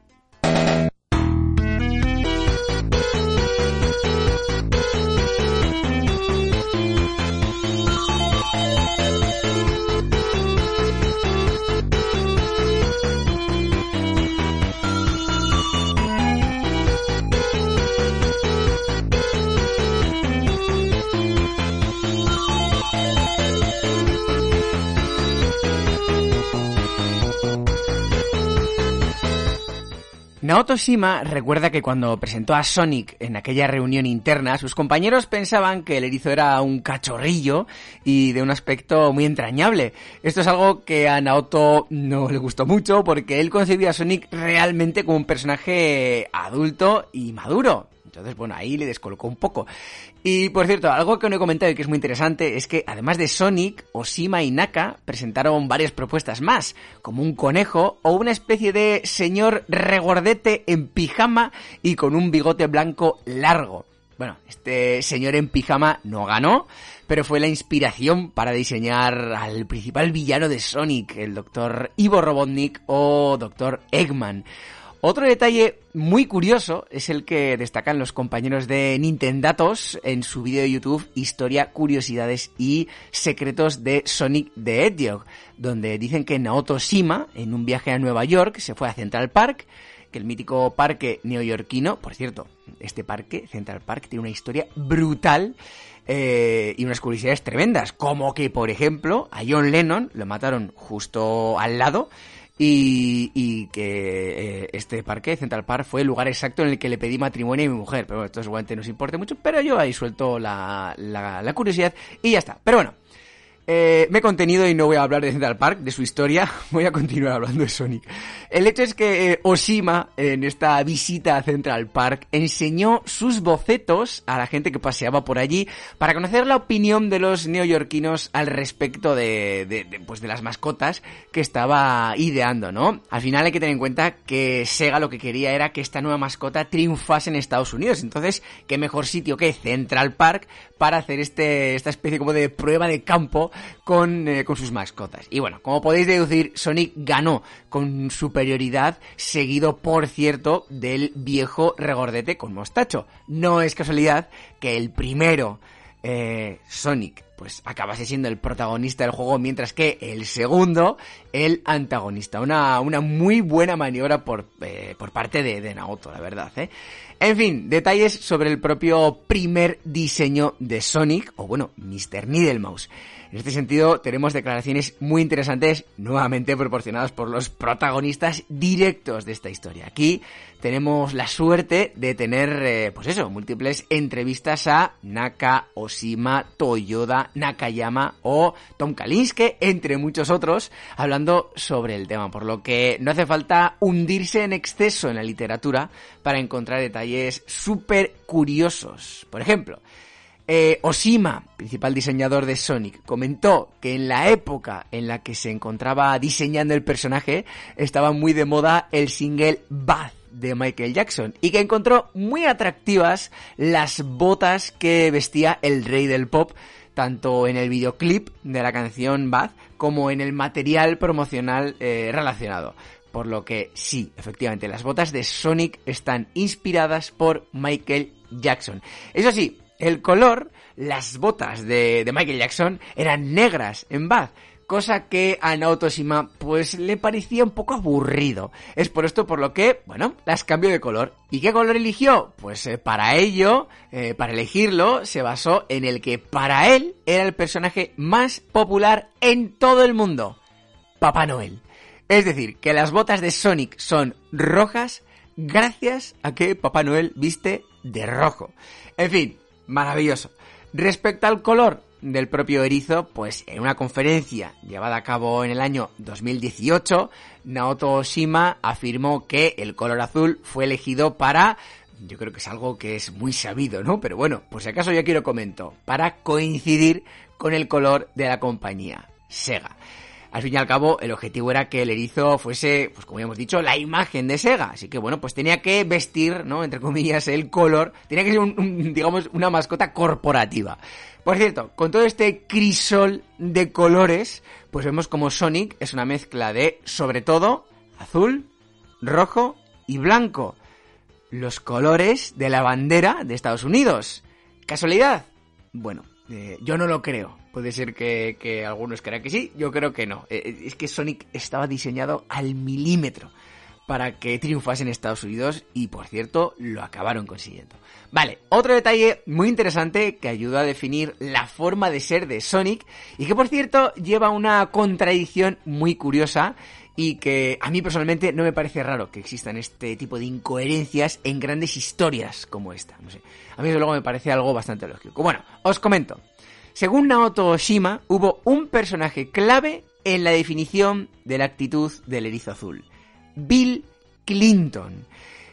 Naoto Shima recuerda que cuando presentó a Sonic en aquella reunión interna, sus compañeros pensaban que el erizo era un cachorrillo y de un aspecto muy entrañable. Esto es algo que a Naoto no le gustó mucho porque él concebía a Sonic realmente como un personaje adulto y maduro. Entonces, bueno, ahí le descolocó un poco. Y por cierto, algo que no he comentado y que es muy interesante es que además de Sonic, Oshima y Naka presentaron varias propuestas más, como un conejo o una especie de señor regordete en pijama y con un bigote blanco largo. Bueno, este señor en pijama no ganó, pero fue la inspiración para diseñar al principal villano de Sonic, el Dr. Ivo Robotnik o Dr. Eggman. Otro detalle muy curioso es el que destacan los compañeros de Nintendatos en su vídeo de YouTube Historia, Curiosidades y Secretos de Sonic the Hedgehog, donde dicen que Naoto Shima, en un viaje a Nueva York, se fue a Central Park, que el mítico parque neoyorquino, por cierto, este parque, Central Park, tiene una historia brutal eh, y unas curiosidades tremendas, como que, por ejemplo, a John Lennon lo mataron justo al lado y, que eh, este parque, Central Park, fue el lugar exacto en el que le pedí matrimonio a mi mujer. Pero bueno, esto seguramente no nos importe mucho, pero yo ahí suelto la, la, curiosidad y ya está. Pero bueno, Eh, me he contenido y no voy a hablar de Central Park, de su historia, [laughs] voy a continuar hablando de Sonic. El hecho es que eh, Oshima, en esta visita a Central Park, enseñó sus bocetos a la gente que paseaba por allí para conocer la opinión de los neoyorquinos al respecto de, de, de, pues de las mascotas que estaba ideando, ¿no? Al final hay que tener en cuenta que Sega lo que quería era que esta nueva mascota triunfase en Estados Unidos. Entonces, qué mejor sitio que Central Park para hacer este, esta especie como de prueba de campo con, eh, con sus mascotas. Y bueno, como podéis deducir, Sonic ganó con superioridad, seguido, por cierto, del viejo regordete con mostacho. No es casualidad que el primero, eh, Sonic, pues acabase siendo el protagonista del juego, mientras que el segundo, el antagonista. Una, una muy buena maniobra por, eh, por parte de, de Naoto, la verdad, ¿eh? En fin, detalles sobre el propio primer diseño de Sonic, o bueno, Mr. Needlemouse. En este sentido, tenemos declaraciones muy interesantes, nuevamente proporcionadas por los protagonistas directos de esta historia. Aquí tenemos la suerte de tener, eh, pues eso, múltiples entrevistas a Naka, Oshima, Toyoda, Nakayama o Tom Kalinske, entre muchos otros, hablando sobre el tema, por lo que no hace falta hundirse en exceso en la literatura para encontrar detalles súper curiosos. Por ejemplo, eh, Oshima, principal diseñador de Sonic, comentó que en la época en la que se encontraba diseñando el personaje estaba muy de moda el single Bath de Michael Jackson y que encontró muy atractivas las botas que vestía el rey del pop tanto en el videoclip de la canción Bath como en el material promocional eh, relacionado. Por lo que sí, efectivamente, las botas de Sonic están inspiradas por Michael Jackson. Eso sí, el color, las botas de, Michael Jackson eran negras en Bath, cosa que a Naoto Shima pues le parecía un poco aburrido. Es por esto por lo que, bueno, las cambió de color. ¿Y qué color eligió? Pues eh, para ello, eh, para elegirlo, se basó en el que para él era el personaje más popular en todo el mundo, Papá Noel. Es decir, que las botas de Sonic son rojas gracias a que Papá Noel viste de rojo. En fin, maravilloso. Respecto al color del propio erizo, pues en una conferencia llevada a cabo en el año 2018, Naoto Oshima afirmó que el color azul fue elegido para yo creo que es algo que es muy sabido, ¿no? Pero bueno, por si acaso yo lo comento, para coincidir con el color de la compañía, Sega. Al fin y al cabo, el objetivo era que el erizo fuese, pues como ya hemos dicho, la imagen de Sega. Así que bueno, pues tenía que vestir, ¿no? Entre comillas, el color. Tenía que ser, digamos, una mascota corporativa. Por cierto, con todo este crisol de colores, pues vemos como Sonic es una mezcla de, sobre todo, azul, rojo y blanco. Los colores de la bandera de Estados Unidos. ¿Casualidad? Bueno, eh, yo no lo creo. Puede ser que, algunos crean que sí, yo creo que no. Eh, es que Sonic estaba diseñado al milímetro para que triunfase en Estados Unidos y por cierto lo acabaron consiguiendo. Vale, otro detalle muy interesante que ayuda a definir la forma de ser de Sonic y que por cierto lleva una contradicción muy curiosa y que a mí personalmente no me parece raro que existan este tipo de incoherencias en grandes historias como esta. No sé, a mí desde luego me parece algo bastante lógico. Bueno, os comento. Según Naoto Oshima, hubo un personaje clave en la definición de la actitud del erizo azul. Bill Clinton.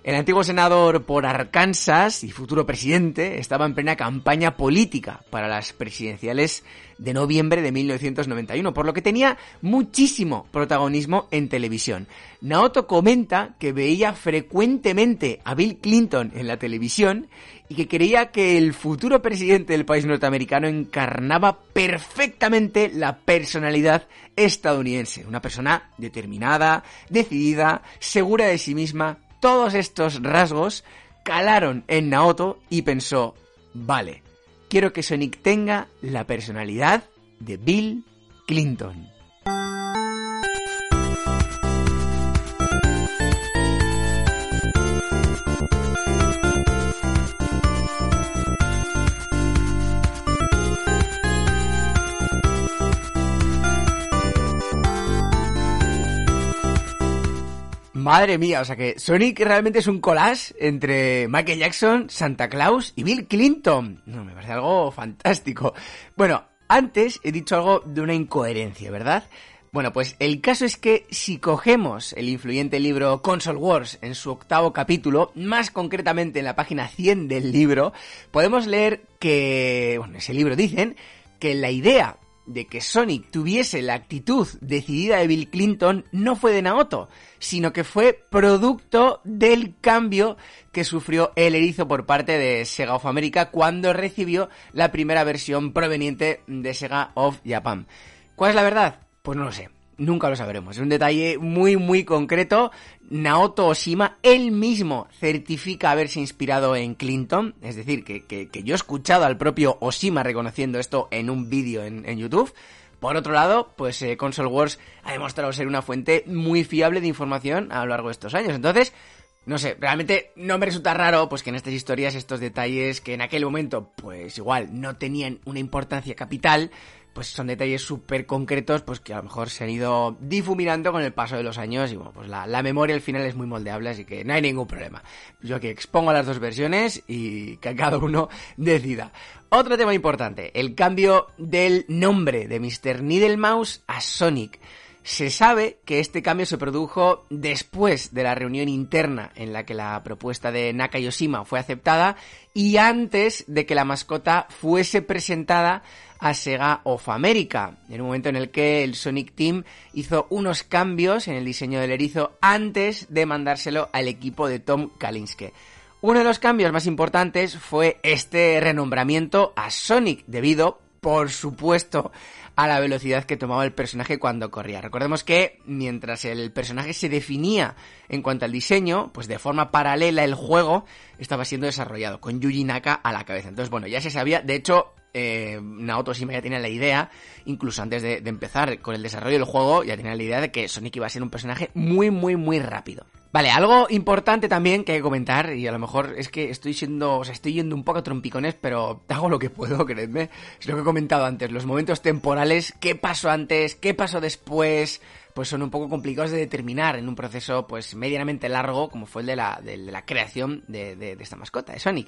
El antiguo senador por Arkansas y futuro presidente estaba en plena campaña política para las presidenciales de noviembre de 1991, por lo que tenía muchísimo protagonismo en televisión. Naoto comenta que veía frecuentemente a Bill Clinton en la televisión y que creía que el futuro presidente del país norteamericano encarnaba perfectamente la personalidad estadounidense. Una persona determinada, decidida, segura de sí misma. Todos estos rasgos calaron en Naoto y pensó, vale, quiero que Sonic tenga la personalidad de Bill Clinton. Madre mía, o sea que Sonic realmente es un collage entre Michael Jackson, Santa Claus y Bill Clinton. No, me parece algo fantástico. Bueno, antes he dicho algo de una incoherencia, ¿verdad? Bueno, pues el caso es que si cogemos el influyente libro Console Wars en su octavo capítulo, más concretamente en la página 100 del libro, podemos leer que, bueno, en ese libro dicen que la idea de que Sonic tuviese la actitud decidida de Bill Clinton no fue de Naoto, sino que fue producto del cambio que sufrió el erizo por parte de Sega of America cuando recibió la primera versión proveniente de Sega of Japan. ¿Cuál es la verdad? Pues no lo sé. Nunca lo sabremos. Es un detalle muy, muy concreto. Naoto Oshima, él mismo certifica haberse inspirado en Clinton. Es decir, que, yo he escuchado al propio Oshima reconociendo esto en un vídeo en, YouTube. Por otro lado, pues eh, Console Wars ha demostrado ser una fuente muy fiable de información a lo largo de estos años. Entonces, no sé, realmente no me resulta raro pues que en estas historias estos detalles que en aquel momento pues igual no tenían una importancia capital, pues son detalles súper concretos, pues que a lo mejor se han ido difuminando con el paso de los años y bueno, pues la, memoria al final es muy moldeable, así que no hay ningún problema. Yo aquí expongo las dos versiones y que cada uno [laughs] decida. Otro tema importante, el cambio del nombre de Mr. Needlemouse a Sonic. Se sabe que este cambio se produjo después de la reunión interna en la que la propuesta de Naka Yoshima fue aceptada y antes de que la mascota fuese presentada a Sega of America, en un momento en el que el Sonic Team hizo unos cambios en el diseño del erizo antes de mandárselo al equipo de Tom Kalinske. Uno de los cambios más importantes fue este renombramiento a Sonic, debido, por supuesto, a la velocidad que tomaba el personaje cuando corría. Recordemos que mientras el personaje se definía en cuanto al diseño, pues de forma paralela el juego estaba siendo desarrollado con Yuji Naka a la cabeza. Entonces, bueno, ya se sabía, de hecho, eh, Naoto Shima ya tenía la idea, incluso antes de, empezar con el desarrollo del juego, ya tenía la idea de que Sonic iba a ser un personaje muy, muy, muy rápido. Vale, algo importante también que hay que comentar, y a lo mejor es que estoy siendo, o sea, estoy yendo un poco a trompicones, pero hago lo que puedo, creedme. Es lo que he comentado antes, los momentos temporales, qué pasó antes, qué pasó después, pues son un poco complicados de determinar en un proceso pues medianamente largo como fue el de la, de, la creación de, de, esta mascota, de Sonic.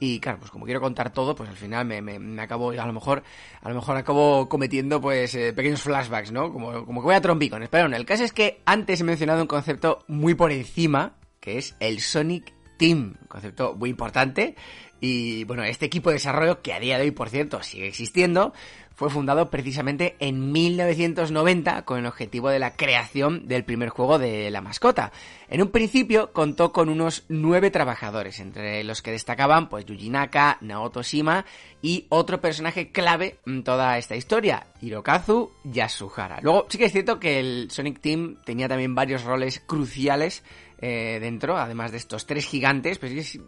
Y claro, pues como quiero contar todo, pues al final me, me, acabo, a lo mejor, a lo mejor acabo cometiendo pues eh, pequeños flashbacks, ¿no? Como, como que voy a trompicones. Pero bueno, el caso es que antes he mencionado un concepto muy por encima, que es el Sonic Team. Un concepto muy importante. Y bueno, este equipo de desarrollo, que a día de hoy, por cierto, sigue existiendo, fue fundado precisamente en 1990 con el objetivo de la creación del primer juego de la mascota. En un principio contó con unos nueve trabajadores, entre los que destacaban pues Yuji Naka, Naoto Shima y otro personaje clave en toda esta historia, Hirokazu Yasuhara. Luego sí que es cierto que el Sonic Team tenía también varios roles cruciales eh, dentro, además de estos tres gigantes, pues sí,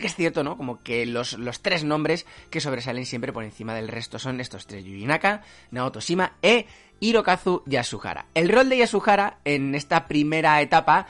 que es cierto, ¿no? Como que los, los, tres nombres que sobresalen siempre por encima del resto son estos tres, Yuji Naka, Naoto Shima e Hirokazu Yasuhara. El rol de Yasuhara en esta primera etapa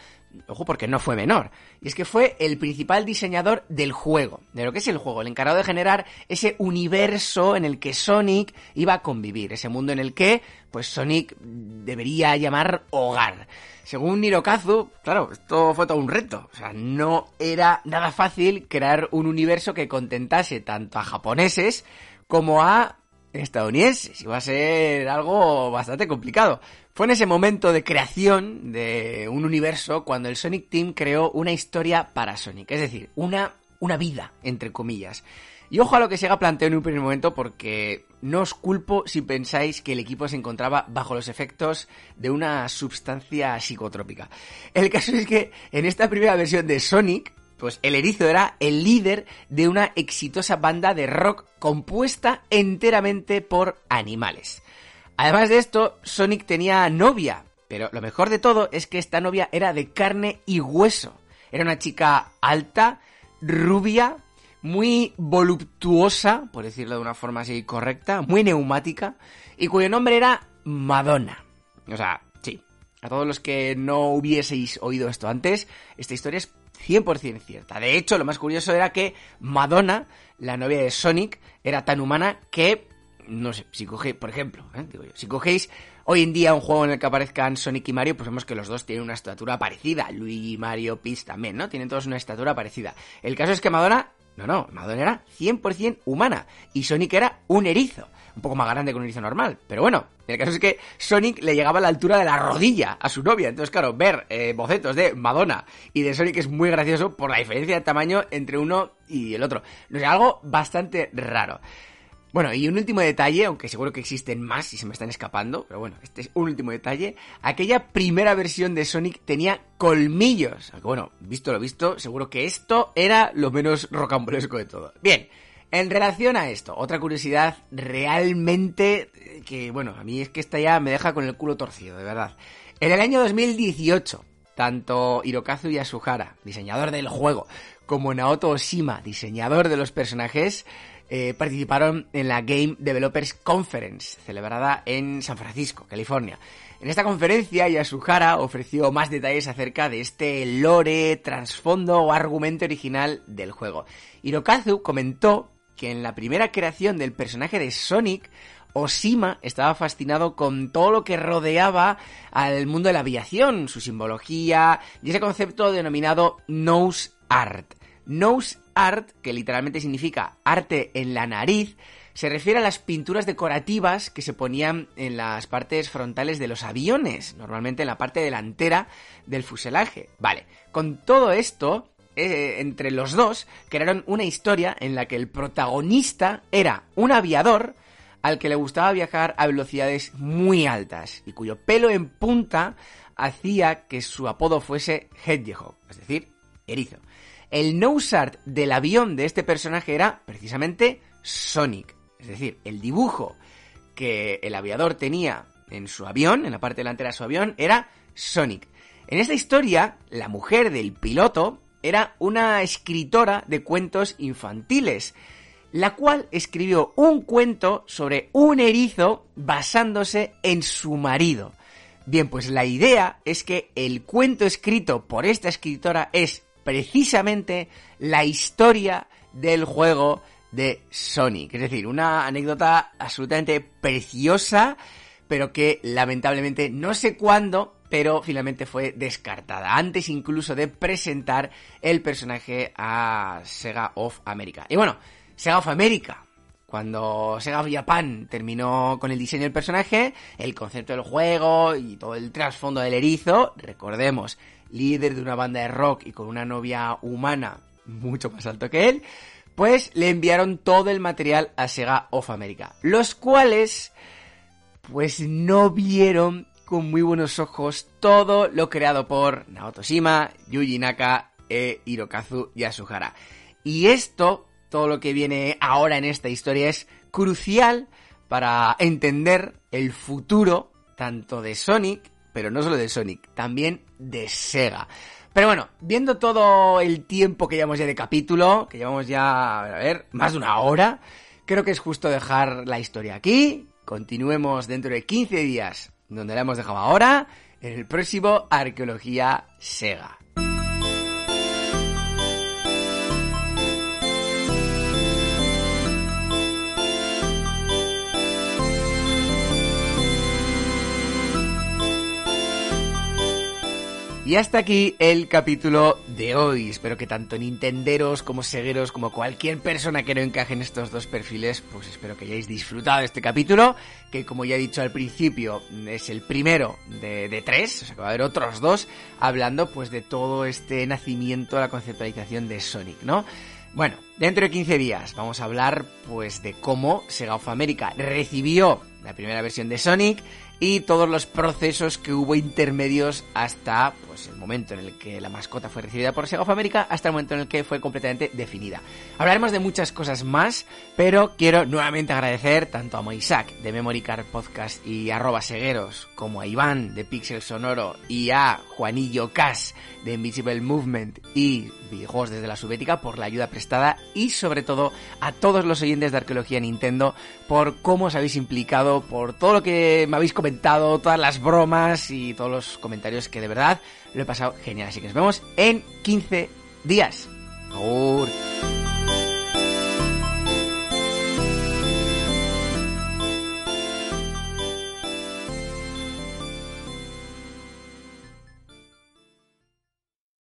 ojo porque no fue menor, y es que fue el principal diseñador del juego, de lo que es el juego, el encargado de generar ese universo en el que Sonic iba a convivir, ese mundo en el que, pues Sonic debería llamar hogar. Según Nirokazu, claro, esto fue todo un reto. O sea, no era nada fácil crear un universo que contentase tanto a japoneses como a estadounidenses. Iba a ser algo bastante complicado. Fue en ese momento de creación de un universo cuando el Sonic Team creó una historia para Sonic. Es decir, una, una vida, entre comillas. Y ojo a lo que Sega planteó en un primer momento porque no os culpo si pensáis que el equipo se encontraba bajo los efectos de una sustancia psicotrópica. El caso es que en esta primera versión de Sonic, pues el erizo era el líder de una exitosa banda de rock compuesta enteramente por animales. Además de esto, Sonic tenía novia, pero lo mejor de todo es que esta novia era de carne y hueso. Era una chica alta, rubia, muy voluptuosa, por decirlo de una forma así correcta, muy neumática, y cuyo nombre era Madonna. O sea, sí, a todos los que no hubieseis oído esto antes, esta historia es 100% cierta. De hecho, lo más curioso era que Madonna, la novia de Sonic, era tan humana que, no sé, si cogéis, por ejemplo, ¿eh? Digo yo, si cogéis hoy en día un juego en el que aparezcan Sonic y Mario, pues vemos que los dos tienen una estatura parecida. Luigi, Mario, Peach también, ¿no? Tienen todos una estatura parecida. El caso es que Madonna No, no, Madonna era 100% humana y Sonic era un erizo. Un poco más grande que un erizo normal. Pero bueno, el caso es que Sonic le llegaba a la altura de la rodilla a su novia. Entonces, claro, ver eh, bocetos de Madonna y de Sonic es muy gracioso por la diferencia de tamaño entre uno y el otro. No sé, algo bastante raro. Bueno, y un último detalle, aunque seguro que existen más y se me están escapando, pero bueno, este es un último detalle. Aquella primera versión de Sonic tenía colmillos. Aunque bueno, visto lo visto, seguro que esto era lo menos rocambolesco de todo. Bien, en relación a esto, otra curiosidad realmente eh, que, bueno, a mí es que esta ya me deja con el culo torcido, de verdad. En el año 2018, tanto Hirokazu Yasuhara, diseñador del juego, como Naoto Oshima, diseñador de los personajes, eh, participaron en la Game Developers Conference, celebrada en San Francisco, California. En esta conferencia, Yasuhara ofreció más detalles acerca de este lore, trasfondo o argumento original del juego. Hirokazu comentó que en la primera creación del personaje de Sonic, Oshima estaba fascinado con todo lo que rodeaba al mundo de la aviación, su simbología y ese concepto denominado nose art. Nose art, que literalmente significa arte en la nariz, se refiere a las pinturas decorativas que se ponían en las partes frontales de los aviones, normalmente en la parte delantera del fuselaje. Vale, con todo esto, eh, entre los dos, crearon una historia en la que el protagonista era un aviador al que le gustaba viajar a velocidades muy altas y cuyo pelo en punta hacía que su apodo fuese Hedgehog, es decir, erizo. El nose art del avión de este personaje era precisamente Sonic. Es decir, el dibujo que el aviador tenía en su avión, en la parte delantera de su avión, era Sonic. En esta historia, la mujer del piloto era una escritora de cuentos infantiles, la cual escribió un cuento sobre un erizo basándose en su marido. Bien, pues la idea es que el cuento escrito por esta escritora es precisamente la historia del juego de Sonic. Es decir, una anécdota absolutamente preciosa, pero que lamentablemente no sé cuándo, pero finalmente fue descartada, antes incluso de presentar el personaje a Sega of America. Y bueno, Sega of America, cuando Sega of Japan terminó con el diseño del personaje, el concepto del juego y todo el trasfondo del erizo, recordemos, líder de una banda de rock y con una novia humana mucho más alto que él, pues le enviaron todo el material a Sega of America, los cuales pues no vieron con muy buenos ojos todo lo creado por Naoto Shima, Yuji Naka e Hirokazu Yasuhara. Y esto, todo lo que viene ahora en esta historia es crucial para entender el futuro tanto de Sonic pero no solo de Sonic, también de Sega. Pero bueno, viendo todo el tiempo que llevamos ya de capítulo, que llevamos ya, a ver, más de una hora, creo que es justo dejar la historia aquí. Continuemos dentro de 15 días, donde la hemos dejado ahora, en el próximo Arqueología Sega. Y hasta aquí el capítulo de hoy. Espero que tanto nintenderos como segueros como cualquier persona que no encaje en estos dos perfiles, pues espero que hayáis disfrutado de este capítulo, que como ya he dicho al principio, es el primero de, tres, o sea que va a haber otros dos, hablando pues de todo este nacimiento, la conceptualización de Sonic, ¿no? Bueno, dentro de 15 días vamos a hablar pues de cómo Sega of America recibió la primera versión de Sonic y todos los procesos que hubo intermedios hasta pues el momento en el que la mascota fue recibida por Sega of America hasta el momento en el que fue completamente definida. Hablaremos de muchas cosas más, pero quiero nuevamente agradecer tanto a Moisac de Memory Card Podcast y arroba segueros, como a Iván de Pixel Sonoro y a Juanillo Cas de Invisible Movement y videojuegos desde la subética por la ayuda prestada y sobre todo a todos los oyentes de Arqueología Nintendo por cómo os habéis implicado, por todo lo que me habéis comentado, todas las bromas y todos los comentarios que de verdad lo he pasado genial. Así que nos vemos en 15 días. Agur.